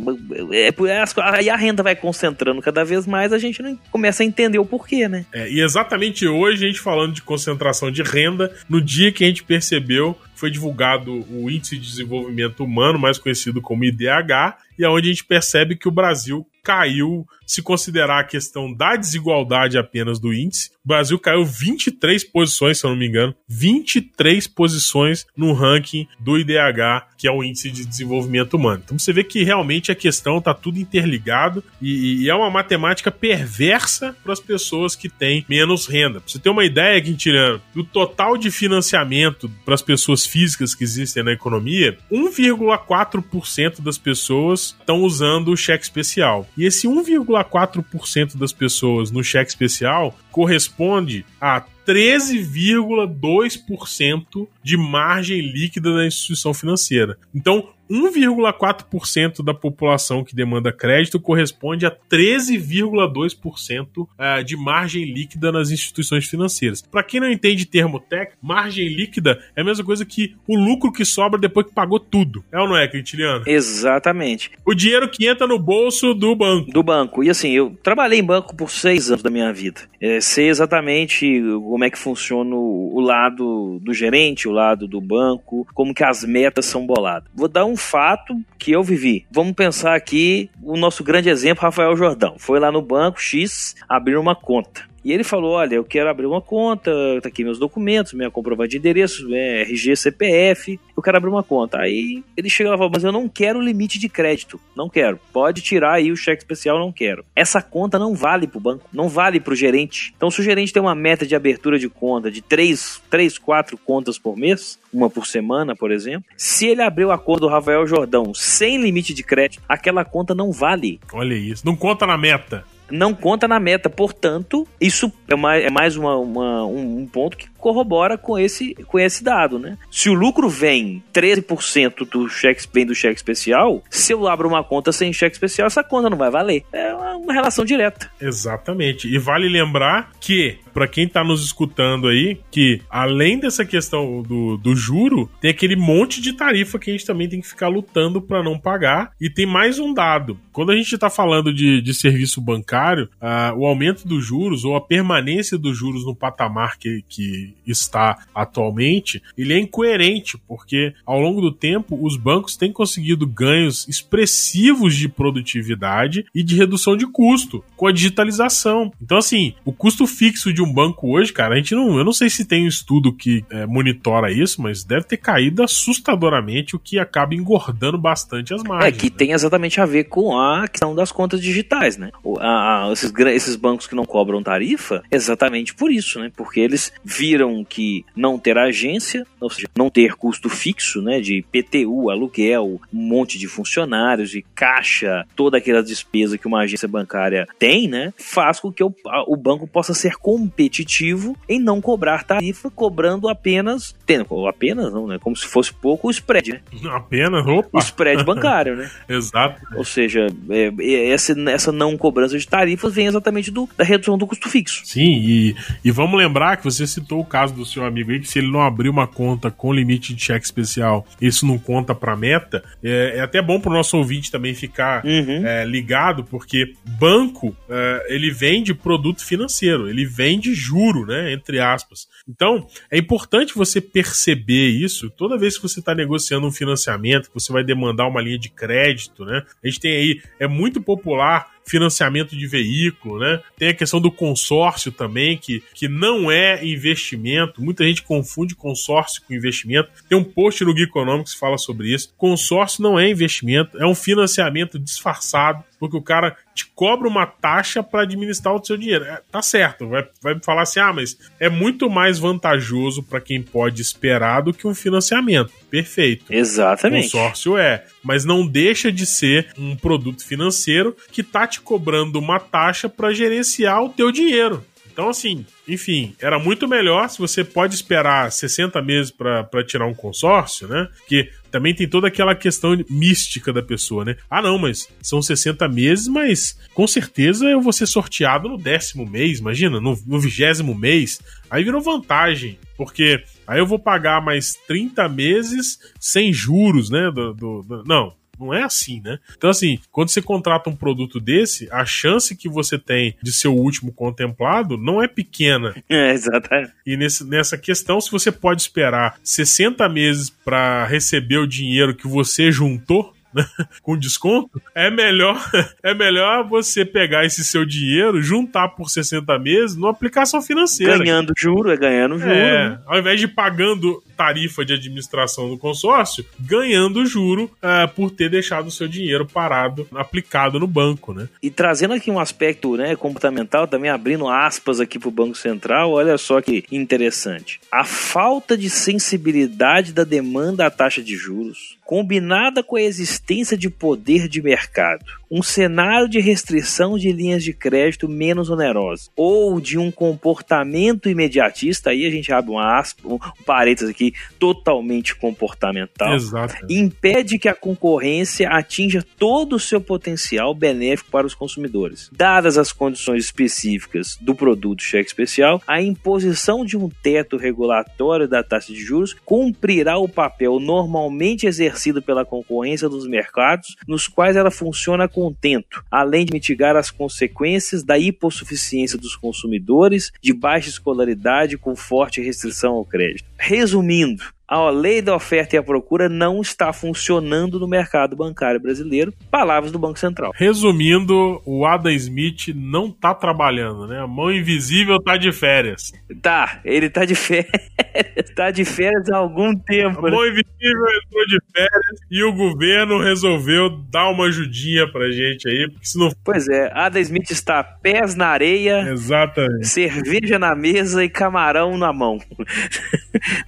é, é, aí a renda vai concentrando cada vez mais, a gente não começa a entender o porquê, né? É, e exatamente hoje, a gente falando de concentração de renda, no dia que a gente percebeu foi divulgado o Índice de Desenvolvimento Humano, mais conhecido como IDH, e é onde a gente percebe que o Brasil caiu, se considerar a questão da desigualdade apenas do índice, o Brasil caiu 23 posições, se eu não me engano, 23 posições no ranking do IDH, que é o Índice de Desenvolvimento Humano. Então você vê que realmente a questão está tudo interligado e, e, é uma matemática perversa para as pessoas que têm menos renda. Pra você ter uma ideia, Quintiliano, do total de financiamento para as pessoas físicas que existem na economia, 1,4% das pessoas estão usando o cheque especial. E esse 1,4% das pessoas no cheque especial corresponde a 13,2% de margem líquida da instituição financeira. Então, 1,4% da população que demanda crédito corresponde a 13,2% é, de margem líquida nas instituições financeiras. Para quem não entende termo técnico, margem líquida é a mesma coisa que o lucro que sobra depois que pagou tudo. É ou não é, Quintiliano? Exatamente. O dinheiro que entra no bolso do banco. Do banco. E assim, eu trabalhei em banco por seis anos da minha vida. É, sei exatamente como é que funciona o lado do gerente, o lado do banco, como que as metas são boladas. Vou dar um fato que eu vivi. Vamos pensar aqui o nosso grande exemplo, Rafael Jordão. Foi lá no banco X abrir uma conta. E ele falou: Olha, eu quero abrir uma conta, tá aqui meus documentos, minha comprovante de endereço, é, RG, CPF, eu quero abrir uma conta. Aí ele chega lá e fala: Mas eu não quero limite de crédito, não quero. Pode tirar aí o cheque especial, não quero. Essa conta não vale pro banco, não vale pro gerente. Então, se o gerente tem uma meta de abertura de conta de 3, 3 4 contas por mês, uma por semana, por exemplo, se ele abriu a conta do Rafael Jordão sem limite de crédito, aquela conta não vale. Olha isso, não conta na meta não conta na meta. Portanto, isso é mais, é mais uma, uma um, ponto que corrobora com esse, com esse dado, né? Se o lucro vem 13% do cheque, vem do cheque especial, se eu abro uma conta sem cheque especial, essa conta não vai valer. É uma, relação direta. Exatamente. E vale lembrar que, para quem tá nos escutando aí, que além dessa questão do, do juro, tem aquele monte de tarifa que a gente também tem que ficar lutando para não pagar. E tem mais um dado. Quando a gente tá falando de, de serviço bancário, uh, o aumento dos juros ou a permanência dos juros no patamar que, que está atualmente, ele é incoerente, porque ao longo do tempo os bancos têm conseguido ganhos expressivos de produtividade e de redução de custo com a digitalização. Então, assim, o custo fixo de um banco hoje, cara, a gente não. Eu não sei se tem um estudo que é, monitora isso, mas deve ter caído assustadoramente, o que acaba engordando bastante as margens. É, que né? tem exatamente a ver com a questão das contas digitais, né? O, a, a, esses, esses bancos que não cobram tarifa, exatamente por isso, né? Porque eles viram que não ter agência, ou seja, não ter custo fixo, né, de PTU, aluguel, um monte de funcionários e caixa, toda aquela despesa que uma agência bancária tem, né, faz com que o, o banco possa ser competitivo em não cobrar tarifa, cobrando apenas, tendo apenas não, né, como se fosse pouco o spread, né? Apenas, opa. O spread bancário, né? Exato. Ou seja, é, é, essa, essa não cobrança de tarifas vem exatamente do, da redução do custo fixo. Sim, e, e vamos lembrar que você citou o caso do seu amigo aí, que se ele não abrir uma conta com limite de cheque especial, isso não conta para meta. É, é, até bom para o nosso ouvinte também ficar uhum. é, ligado, porque banco é, ele vende produto financeiro, ele vende juro, né? Entre aspas. Então é importante você perceber isso toda vez que você está negociando um financiamento, que você vai demandar uma linha de crédito, né? A gente tem aí, é muito popular financiamento de veículo, né? Tem a questão do consórcio também, que, que não é investimento. Muita gente confunde consórcio com investimento. Tem um post no Geek Economics que fala sobre isso. Consórcio não é investimento, é um financiamento disfarçado, porque o cara te cobra uma taxa para administrar o seu dinheiro. É, tá certo, vai, vai falar assim: ah, mas é muito mais vantajoso para quem pode esperar do que um financiamento. Perfeito. Exatamente. Consórcio é, mas não deixa de ser um produto financeiro que tá te cobrando uma taxa para gerenciar o teu dinheiro. Então, assim, enfim, era muito melhor se você pode esperar 60 meses para tirar um consórcio, né? Que também tem toda aquela questão mística da pessoa, né? Ah, não, mas são 60 meses, mas com certeza eu vou ser sorteado no décimo mês, imagina, no, no vigésimo mês. Aí virou vantagem, porque aí eu vou pagar mais 30 meses sem juros, né? Do, do, do, não, não é assim, né? Então, assim, quando você contrata um produto desse, a chance que você tem de ser o último contemplado não é pequena. É, exatamente. E nesse, nessa questão, se você pode esperar 60 meses para receber o dinheiro que você juntou, com desconto, é melhor é melhor você pegar esse seu dinheiro, juntar por 60 meses numa aplicação financeira. Ganhando juro, é ganhando juro. É, né? ao invés de pagando tarifa de administração do consórcio, ganhando juro é, por ter deixado o seu dinheiro parado, aplicado no banco, né? E trazendo aqui um aspecto né, comportamental, também abrindo aspas aqui para o Banco Central, olha só que interessante. A falta de sensibilidade da demanda à taxa de juros, combinada com a existência de poder de mercado, um cenário de restrição de linhas de crédito menos onerosas, ou de um comportamento imediatista, aí a gente abre um aspa, um parênteses aqui, totalmente comportamental, Exato. impede que a concorrência atinja todo o seu potencial benéfico para os consumidores. Dadas as condições específicas do produto cheque especial, a imposição de um teto regulatório da taxa de juros cumprirá o papel normalmente exercido pela concorrência dos mercados, nos quais ela funciona contento, além de mitigar as consequências da hipossuficiência dos consumidores, de baixa escolaridade com forte restrição ao crédito. Resumindo, a lei da oferta e a procura não está funcionando no mercado bancário brasileiro. Palavras do Banco Central. Resumindo, o Adam Smith não está trabalhando, né? A mão invisível está de férias. Tá, ele está de férias. Está de férias há algum tempo. A mão né? invisível entrou de férias e o governo resolveu dar uma ajudinha pra gente aí, porque senão... Pois é, Adam Smith está pés na areia, Exatamente. cerveja na mesa e camarão na mão.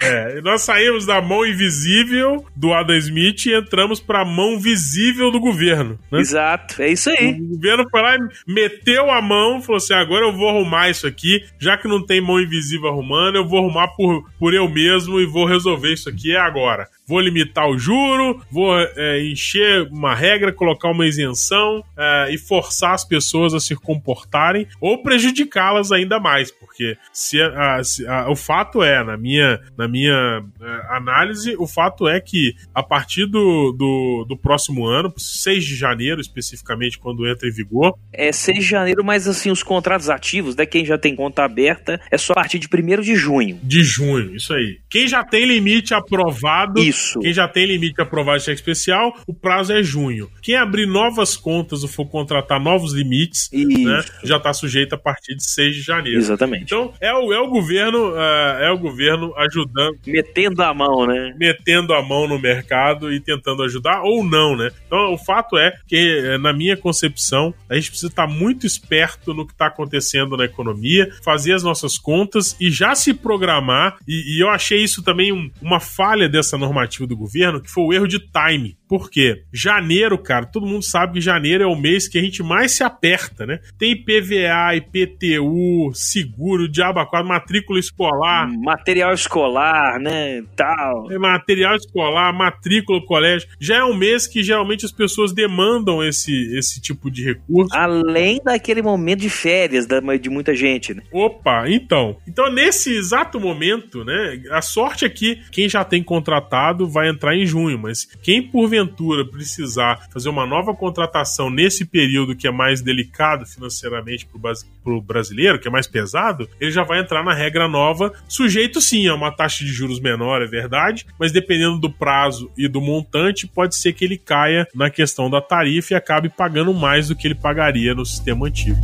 É, nós saímos da mão invisível do Adam Smith e entramos para a mão visível do governo. Né? Exato, é isso aí. O governo foi lá e meteu a mão, falou assim: agora eu vou arrumar isso aqui, já que não tem mão invisível arrumando, eu vou arrumar por, por eu mesmo e vou resolver isso aqui agora vou limitar o juro, vou é, encher uma regra, colocar uma isenção é, e forçar as pessoas a se comportarem ou prejudicá-las ainda mais, porque se, a, se a, o fato é, na minha, na minha é, análise, o fato é que a partir do, do, do, próximo ano, 6 de janeiro especificamente, quando entra em vigor. É 6 de janeiro, mas assim, os contratos ativos, né, quem já tem conta aberta, é só a partir de 1 de junho. De junho, isso aí. Quem já tem limite aprovado. Isso. Quem já tem limite aprovado de cheque especial, o prazo é junho. Quem abrir novas contas ou for contratar novos limites, né, já está sujeito a partir de 6 de janeiro. Exatamente. Então, é o, é o governo, uh, é o governo ajudando. Metendo a mão, né? Metendo a mão no mercado e tentando ajudar, ou não, né? Então, o fato é que, eh, na minha concepção, a gente precisa estar muito esperto no que está acontecendo na economia, fazer as nossas contas e já se programar. E, e eu achei isso também um, uma falha dessa normativa do governo, que foi o erro de time. Por quê? Janeiro, cara, todo mundo sabe que janeiro é o mês que a gente mais se aperta, né? Tem IPVA, IPTU, seguro, diabo matrícula escolar. Material escolar, né? Tal. É material escolar, matrícula, colégio. Já é um mês que geralmente as pessoas demandam esse, esse tipo de recurso. Além daquele momento de férias de muita gente, né? Opa, então. Então, nesse exato momento, né? A sorte é que quem já tem contratado vai entrar em junho, mas quem porventura precisar fazer uma nova contratação nesse período que é mais delicado financeiramente para o brasileiro, que é mais pesado, ele já vai entrar na regra nova, sujeito sim a uma taxa de juros menor, é verdade, mas dependendo do prazo e do montante, pode ser que ele caia na questão da tarifa e acabe pagando mais do que ele pagaria no sistema antigo.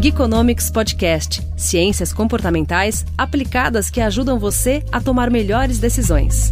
Geekonomics Podcast Ciências comportamentais aplicadas que ajudam você a tomar melhores decisões.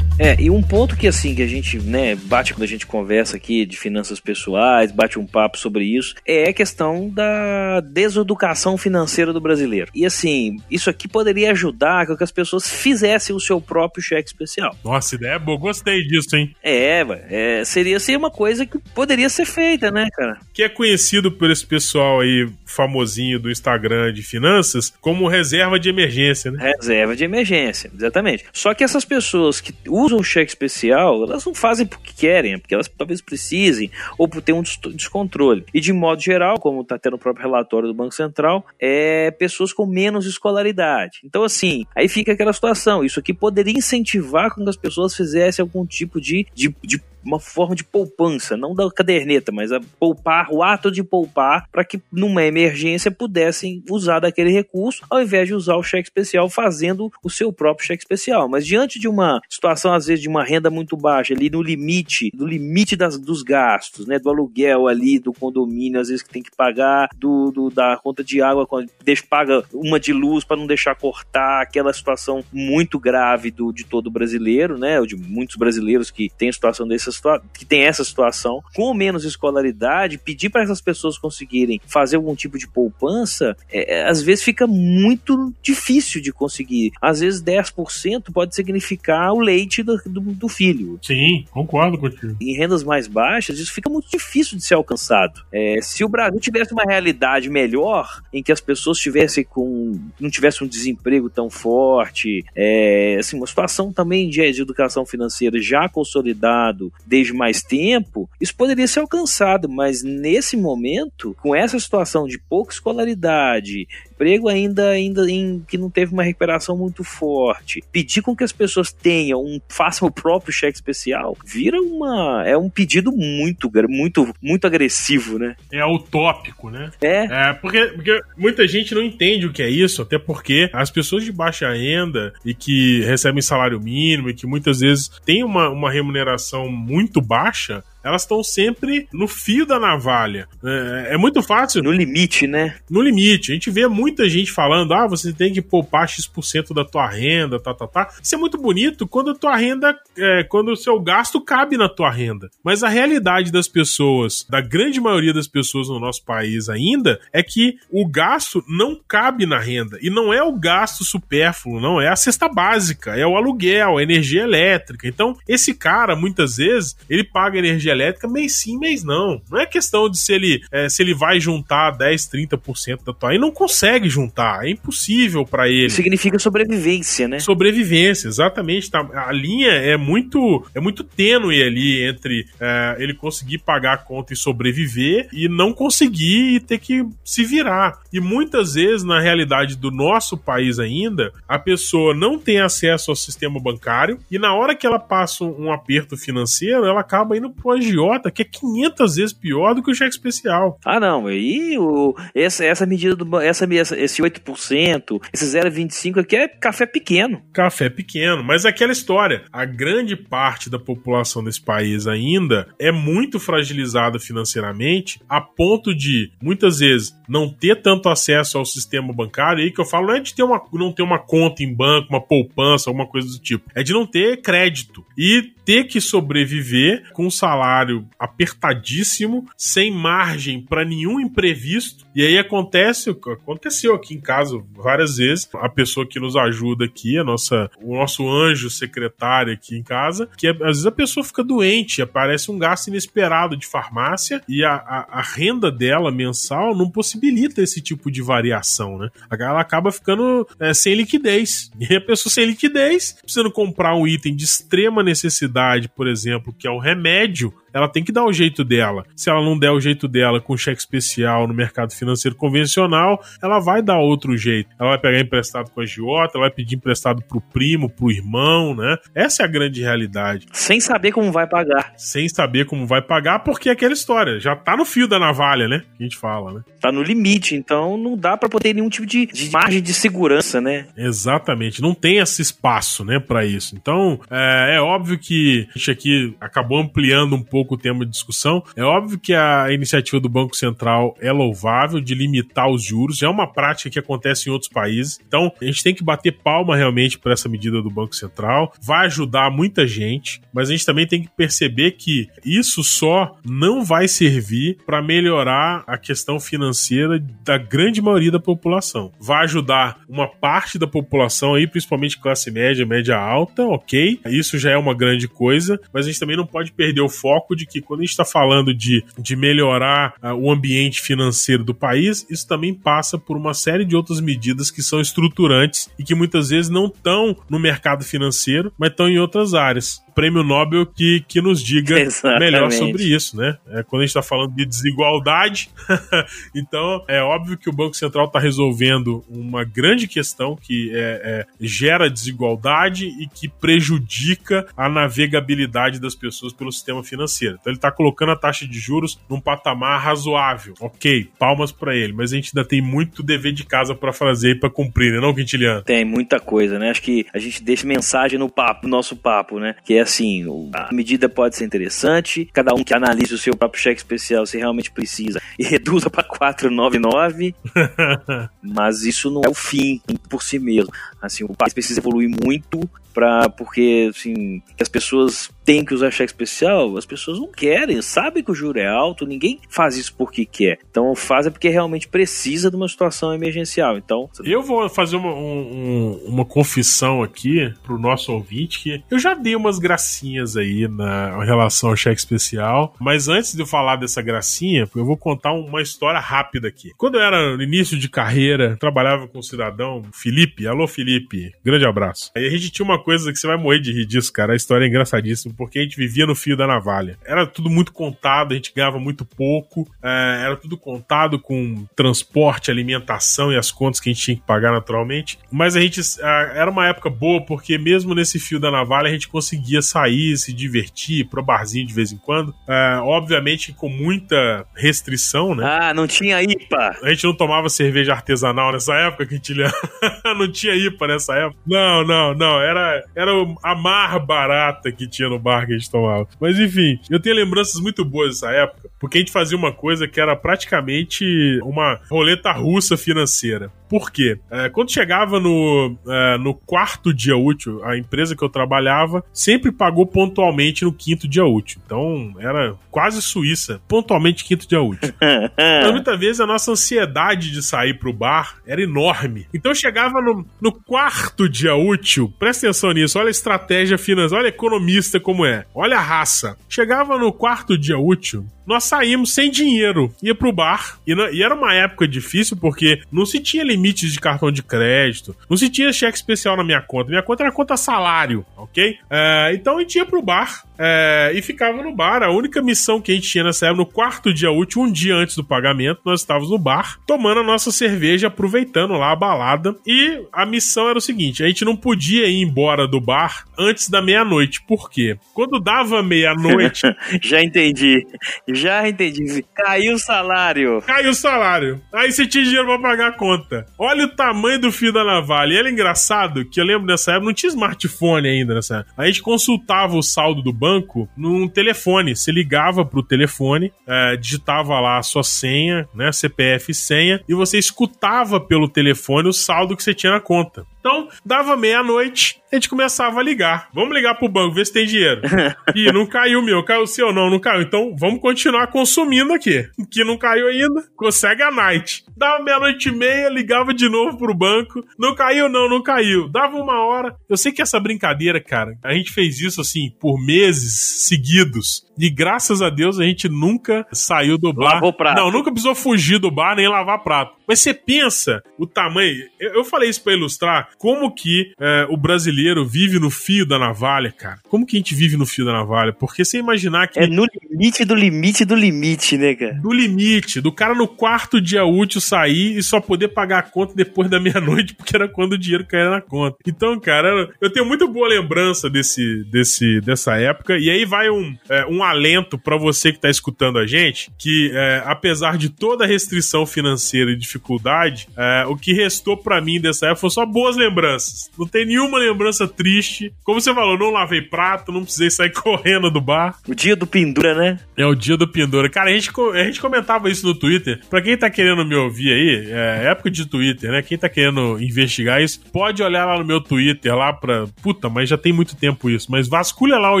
É, e um ponto que assim, que a gente, né, bate quando a gente conversa aqui de finanças pessoais, bate um papo sobre isso, é a questão da deseducação financeira do brasileiro. E assim, isso aqui poderia ajudar que as pessoas fizessem o seu próprio cheque especial. Nossa, ideia é boa, gostei disso, hein? É, é seria assim uma coisa que poderia ser feita, né, cara? Que é conhecido por esse pessoal aí famosinho do Instagram de finanças como reserva de emergência, né? Reserva de emergência, exatamente. Só que essas pessoas que usam usam o cheque especial, elas não fazem porque querem, é porque elas talvez precisem, ou por ter um descontrole. E de modo geral, como está tendo o próprio relatório do Banco Central, é pessoas com menos escolaridade. Então, assim, aí fica aquela situação. Isso aqui poderia incentivar com que as pessoas fizessem algum tipo de, de, de uma forma de poupança, não da caderneta, mas a poupar, o ato de poupar, para que numa emergência pudessem usar daquele recurso, ao invés de usar o cheque especial fazendo o seu próprio cheque especial. Mas diante de uma situação, às vezes, de uma renda muito baixa, ali no limite, no limite das, dos gastos, né? Do aluguel ali, do condomínio, às vezes que tem que pagar, do, do da conta de água, deixa, paga uma de luz para não deixar cortar, aquela situação muito grave do, de todo brasileiro, né? Ou de muitos brasileiros que têm situação dessas que tem essa situação, com menos escolaridade, pedir para essas pessoas conseguirem fazer algum tipo de poupança, é, é às vezes fica muito difícil de conseguir. Às vezes 10% pode significar o leite do, do, do, filho. Sim, concordo contigo. Em rendas mais baixas, isso fica muito difícil de ser alcançado. É, se o Brasil tivesse uma realidade melhor, em que as pessoas tivessem com. não tivessem um desemprego tão forte, é, assim, uma situação também de, de educação financeira já consolidado, desde mais tempo, isso poderia ser alcançado, mas nesse momento, com essa situação de pouca escolaridade, emprego ainda, ainda em, que não teve uma recuperação muito forte, pedir com que as pessoas tenham, um, façam o próprio cheque especial, vira uma. É um pedido muito, muito, muito agressivo, né? É utópico, né? É. É, porque, porque muita gente não entende o que é isso, até porque as pessoas de baixa renda e que recebem salário mínimo e que muitas vezes têm uma, uma remuneração muito baixa, elas estão sempre no fio da navalha. É, é, muito fácil. No limite, né? No limite. A gente vê muita gente falando: ah, você tem que poupar X% da tua renda, tá, tá, tá. Isso é muito bonito quando a tua renda, é, quando o seu gasto cabe na tua renda. Mas a realidade das pessoas, da grande maioria das pessoas no nosso país ainda, é que o gasto não cabe na renda. E não é o gasto supérfluo, não. É a cesta básica, é o aluguel, a energia elétrica. Então, esse cara, muitas vezes, ele paga energia elétrica mês sim, mês não. Não é questão de se ele, é, se ele vai juntar 10, 30% da tua. Ele não consegue juntar, é impossível para ele. Significa sobrevivência, né? Sobrevivência, exatamente. Tá, a linha é muito, é muito tênue ali entre é, ele conseguir pagar a conta e sobreviver e não conseguir e ter que se virar. E muitas vezes, na realidade do nosso país ainda, a pessoa não tem acesso ao sistema bancário e na hora que ela passa um aperto financeiro, ela acaba indo pro agiota, que é 500 vezes pior do que o cheque especial. Ah, não. aí o, essa, essa medida do. Essa, esse 8%, esse 0,25% aqui é café pequeno. Café pequeno. Mas é aquela história. A grande parte da população desse país ainda é muito fragilizada financeiramente, a ponto de, muitas vezes, não ter tanto acesso ao sistema bancário. E aí que eu falo não é de ter uma, não ter uma conta em banco, uma poupança, alguma coisa do tipo. É de não ter crédito. E ter que sobreviver com um salário apertadíssimo, sem margem para nenhum imprevisto. E aí acontece, aconteceu aqui em casa várias vezes, a pessoa que nos ajuda aqui, a nossa, o nosso anjo secretário aqui em casa, que é, às vezes a pessoa fica doente, aparece um gasto inesperado de farmácia e a, a, a renda dela mensal não possibilita esse tipo de variação, né? Ela acaba ficando é, sem liquidez. E a pessoa sem liquidez, precisando comprar um item de extrema necessidade, por exemplo, que é o remédio, ela tem que dar o jeito dela. Se ela não der o jeito dela com cheque especial no mercado financeiro convencional, ela vai dar outro jeito. Ela vai pegar emprestado com a agiota, ela vai pedir emprestado pro primo, pro irmão, né? Essa é a grande realidade. Sem saber como vai pagar. Sem saber como vai pagar, porque é aquela história, já tá no fio da navalha, né? Que a gente fala, né? Tá no limite, então não dá para poder nenhum tipo de, de, margem de segurança, né? Exatamente, não tem esse espaço, né, para isso. Então, é, é óbvio que a gente aqui acabou ampliando um pouco pouco o tema de discussão. É óbvio que a iniciativa do Banco Central é louvável de limitar os juros, é uma prática que acontece em outros países. Então, a gente tem que bater palma realmente por essa medida do Banco Central. Vai ajudar muita gente, mas a gente também tem que perceber que isso só não vai servir para melhorar a questão financeira da grande maioria da população. Vai ajudar uma parte da população aí, principalmente classe média, média alta, ok? Isso já é uma grande coisa, mas a gente também não pode perder o foco foco de que quando a gente está falando de, de melhorar uh, o ambiente financeiro do país, isso também passa por uma série de outras medidas que são estruturantes e que muitas vezes não estão no mercado financeiro, mas estão em outras áreas prêmio Nobel que, que nos diga Exatamente. melhor sobre isso, né? É, quando a gente está falando de desigualdade, então é óbvio que o Banco Central está resolvendo uma grande questão que é, é, gera desigualdade e que prejudica a navegabilidade das pessoas pelo sistema financeiro. Então ele está colocando a taxa de juros num patamar razoável. Ok, palmas para ele, mas a gente ainda tem muito dever de casa para fazer e para cumprir, né, não, Quintiliano? Tem muita coisa, né? Acho que a gente deixa mensagem no papo, no nosso papo, né? Que é assim, a medida pode ser interessante, cada um que analise o seu próprio cheque especial se realmente precisa e reduza para 499, mas isso não é o fim por si mesmo. Assim, o país precisa evoluir muito para porque assim, que as pessoas têm que usar cheque especial, as pessoas não querem, sabem que o juro é alto, ninguém faz isso porque quer. Então faz é porque realmente precisa de uma situação emergencial. Então, eu vou fazer uma, um, uma confissão aqui pro nosso ouvinte que eu já dei umas gracinhas aí na relação ao cheque especial, mas antes de eu falar dessa gracinha, eu vou contar uma história rápida aqui. Quando eu era no início de carreira, trabalhava com um cidadão, Felipe, alô Felipe, grande abraço. Aí a gente tinha uma coisa que você vai morrer de rir disso, cara. A história é engraçadíssima, porque a gente vivia no fio da navalha. Era tudo muito contado, a gente ganhava muito pouco, é, era tudo contado com transporte, alimentação e as contas que a gente tinha que pagar naturalmente. Mas a gente. era uma época boa, porque mesmo nesse fio da navalha a gente conseguia sair, se divertir, ir pro barzinho de vez em quando. É, obviamente com muita restrição, né? Ah, não tinha IPA. A gente não tomava cerveja artesanal nessa época, que não tinha IPA nessa época. Não, não, não. Era era, a mar barata que tinha no bar que a gente tomava. Mas enfim, eu tenho lembranças muito boas dessa época, porque a gente fazia uma coisa que era praticamente uma roleta russa financeira. Por quê? É, quando chegava no, é, no quarto dia útil, a empresa que eu trabalhava sempre pagou pontualmente no quinto dia útil. Então era quase Suíça, pontualmente quinto dia útil. Mas muitas vezes a nossa ansiedade de sair pro bar era enorme. Então eu chegava no, no quarto dia útil, presta atenção nisso. Olha a estratégia financeira, olha economista como é. Olha a raça. Chegava no quarto dia útil, nós saímos sem dinheiro. Ia pro bar. E, e, era uma época difícil porque não se tinha limites de cartão de crédito, não se tinha cheque especial na minha conta. Minha conta era conta salário, ok? É, então a gente ia pro bar é, e ficava no bar. A única missão que a gente tinha nessa época, no quarto dia útil, um dia antes do pagamento, nós estávamos no bar, tomando a nossa cerveja, aproveitando lá a balada. E a missão era o seguinte: a gente não podia ir embora do bar antes da meia-noite. Por quê? Quando dava meia-noite. Já entendi já entendi. Caiu o salário. Caiu o salário. Aí você tinha dinheiro pra pagar a conta. Olha o tamanho do fio da navalha. E era engraçado que eu lembro dessa época, não tinha smartphone ainda nessa época. A gente consultava o saldo do banco num telefone. Você ligava pro telefone, é, digitava lá a sua senha, né? CPF senha, e você escutava pelo telefone o saldo que você tinha na conta. Então, dava meia-noite, a gente começava a ligar. Vamos ligar pro banco, ver se tem dinheiro. e não caiu meu, caiu o seu, não, não caiu. Então, vamos continuar consumindo aqui. Que não caiu ainda, consegue a night. Dava meia-noite e meia, ligava de novo pro banco. Não caiu, não, não caiu. Dava uma hora. Eu sei que essa brincadeira, cara, a gente fez isso assim por meses seguidos. E graças a Deus a gente nunca saiu do bar. Lavou prato. Não, nunca precisou fugir do bar nem lavar prato. Mas você pensa o tamanho. Eu, eu falei isso pra ilustrar como que é, o brasileiro vive no fio da navalha, cara. Como que a gente vive no fio da navalha? Porque você imaginar que. É no limite do limite do limite, né, cara? Do limite, do cara no quarto dia útil sair e só poder pagar a conta depois da meia-noite, porque era quando o dinheiro caía na conta. Então, cara, eu tenho muito boa lembrança desse, desse, dessa época. E aí vai um, é, um alento para você que tá escutando a gente, que é, apesar de toda a restrição financeira e dificuldade, é, o que restou para mim dessa época foi só boas lembranças. Não tem nenhuma lembrança triste. Como você falou, não lavei prato, não precisei sair correndo do bar. O dia do pendura, né? É o dia do pendura. Cara, a gente, a gente comentava isso no Twitter. Pra quem tá querendo me ouvir aí, é época de Twitter, né? Quem tá querendo investigar isso, pode olhar lá no meu Twitter, lá pra. Puta, mas já tem muito tempo isso. Mas vasculha lá o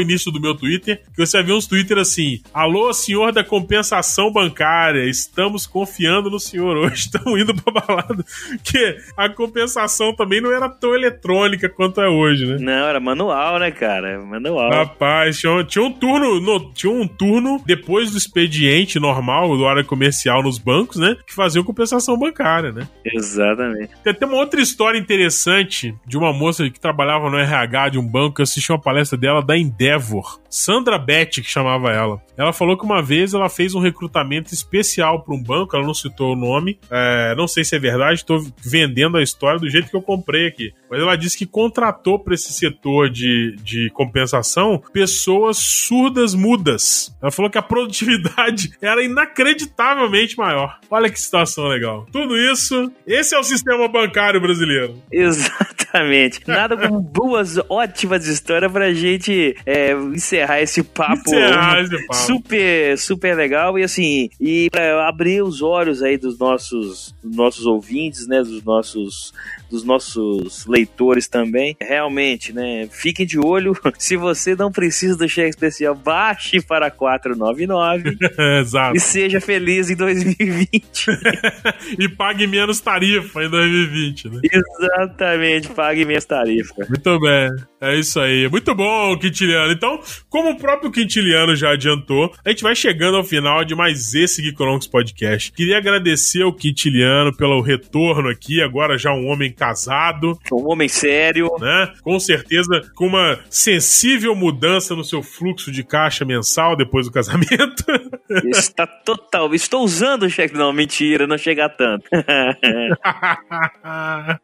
início do meu Twitter, que você vai ver uns Twitter assim: Alô, senhor da compensação bancária, estamos confiando no senhor hoje, estamos indo pra balada. Que a compensação também não era tão eletrônica quanto é hoje, né? Não, era manual, né, cara? Manual. Rapaz, tinha, tinha um turno, no, tinha um turno depois do expediente normal do área comercial nos bancos, né? Que fazia compensação bancária, né? Exatamente. Tem até uma outra história interessante de uma moça que trabalhava no RH de um banco que assisti uma palestra dela da Endeavor. Sandra Betty, que chamava ela. Ela falou que uma vez ela fez um recrutamento especial para um banco, ela não citou o nome. É, não sei se é verdade, estou vendendo a história do jeito que eu comprei aqui. Mas ela disse que contratou para esse setor de, de compensação pessoas surdas mudas. Ela falou que a produtividade era inacreditavelmente maior. Olha que situação legal. Tudo isso, esse é o sistema bancário brasileiro. Exatamente. Nada como duas ótimas histórias pra gente é, encerrar esse papo. Encerrar esse papo. Super, super legal. E assim, e pra abrir os olhos aí dos nossos, dos nossos ouvintes, né? Dos nossos dos nossos leitores também. Realmente, né? Fiquem de olho. Se você não precisa do cheque especial, baixe para 499 Exato. e seja feliz em 2020. e pague menos tarifa em 2020, né? Exatamente, pague minhas tarifas. Muito bem, é isso aí. Muito bom, Quintiliano. Então, como o próprio Quintiliano já adiantou, a gente vai chegando ao final de mais esse Geekonomics Podcast. Queria agradecer ao Quintiliano pelo retorno aqui, agora já um homem casado, Um homem sério. né? Com certeza com uma sensível mudança no seu fluxo de caixa mensal depois do casamento. Está total. Estou usando o cheque. Não, mentira, não chega a tanto.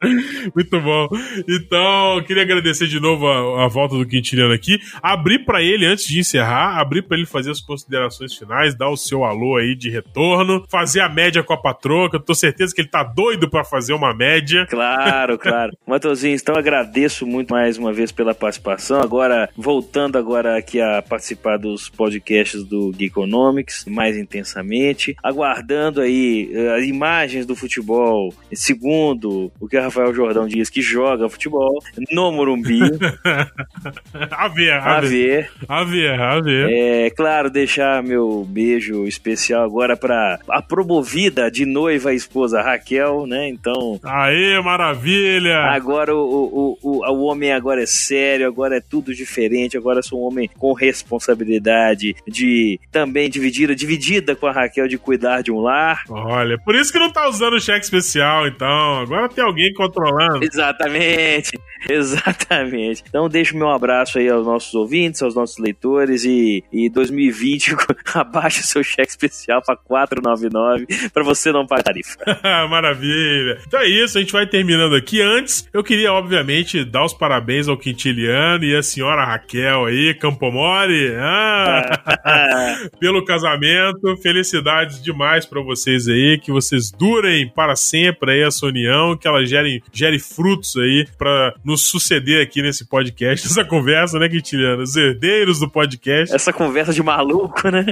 Muito bom. Então, queria agradecer de novo a, a volta do Quintiliano aqui. Abrir para ele, antes de encerrar, abrir para ele fazer as considerações finais, dar o seu alô aí de retorno, fazer a média com a patroa, que eu tô certeza que ele tá doido para fazer uma média. Claro, claro. Matheusinho, então agradeço muito mais uma vez pela participação. Agora, voltando agora aqui a participar dos podcasts do Geekonomics mais intensamente, aguardando aí eh, as imagens do futebol, segundo o que o Rafael Jordão diz, que joga futebol no Morumbi, a ver, a, a ver. A ver, a ver. É claro, deixar meu beijo especial agora para a promovida de noiva a esposa Raquel, né? Então, Aê, maravilha! Agora o, o, o, o homem agora é sério, agora é tudo diferente, agora sou um homem com responsabilidade de também dividida, dividida com a Raquel de cuidar de um lar. Olha, por isso que não tá usando o cheque especial, então. Agora tem alguém controlando. Exatamente, exatamente. Então deixo meu abraço aí aos nossos ouvintes, aos nossos leitores e, e 2020 abaixa seu cheque especial para 499 para você não pagar tarifa. Maravilha. Então é isso, a gente vai terminando aqui. Antes, eu queria, obviamente, dar os parabéns ao Quintiliano e a senhora Raquel aí, Campomori, ah, pelo casamento. Felicidades demais para vocês aí, que vocês durem para sempre aí essa união, que ela gere, gere frutos aí para nos nos suceder aqui nesse podcast, essa conversa, né, Quintiliano? Os herdeiros do podcast. Essa conversa de maluco, né?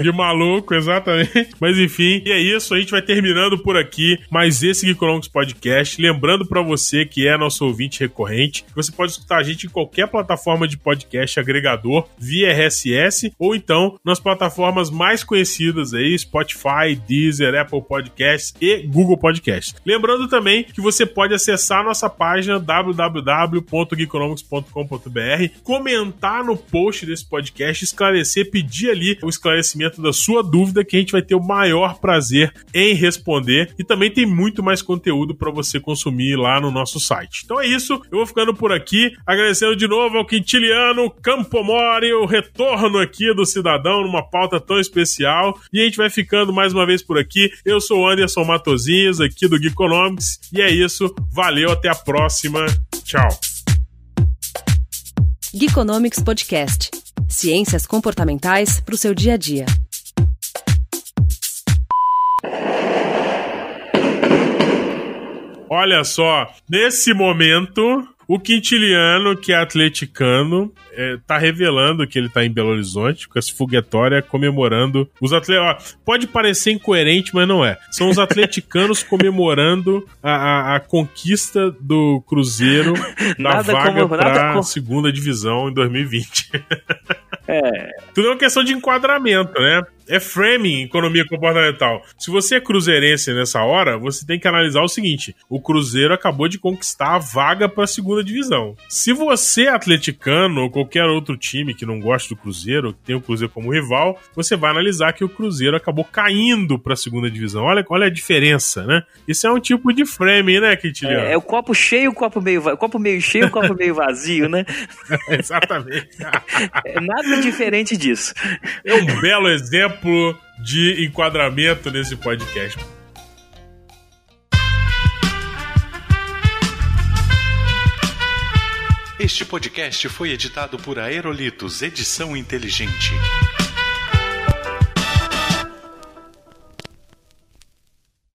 De maluco, exatamente. Mas enfim, e é isso. A gente vai terminando por aqui mais esse Geekonomics Podcast. Lembrando para você que é nosso ouvinte recorrente, você pode escutar a gente em qualquer plataforma de podcast agregador via RSS ou então nas plataformas mais conhecidas aí, Spotify, Deezer, Apple Podcasts e Google Podcasts. Lembrando também que você pode acessar a nossa página www.geekonomics.com.br, comentar no post desse podcast, esclarecer, pedir ali o esclarecimento da sua dúvida que a gente vai ter o maior prazer em responder. E também tem muito mais conteúdo para você consumir lá no nosso site. Então é isso, eu vou ficando por aqui, agradecendo de novo ao Quintiliano Campomori, o retorno aqui do cidadão numa pauta tão especial. E a gente vai ficando mais uma vez por aqui. Eu sou o Anderson Matozinhos, aqui do Geekonomics, e é isso, valeu, até a próxima, tchau. Geekonomics Podcast. Ciências comportamentais para o seu dia a dia. Olha só, nesse momento, o Quintiliano, que é atleticano, é, tá revelando que ele tá em Belo Horizonte com essa foguetória comemorando os atletas. Pode parecer incoerente, mas não é. São os atleticanos comemorando a, a, a, conquista do Cruzeiro da vaga como, pra como... segunda divisão em 2020. É. Tudo é uma questão de enquadramento, né? É framing economia comportamental. Se você é cruzeirense nessa hora, você tem que analisar o seguinte: o Cruzeiro acabou de conquistar a vaga para a segunda divisão. Se você é atleticano ou qualquer outro time que não gosta do Cruzeiro, que tem o Cruzeiro como rival, você vai analisar que o Cruzeiro acabou caindo para a segunda divisão. Olha, olha a diferença, né? Isso é um tipo de framing, né, Quintiliano? É, é o copo cheio, o copo meio, o copo meio cheio, o copo meio vazio, né? Exatamente. é nada diferente disso. É um belo exemplo exemplo de enquadramento nesse podcast. Este podcast foi editado por Aerolitos Edição Inteligente.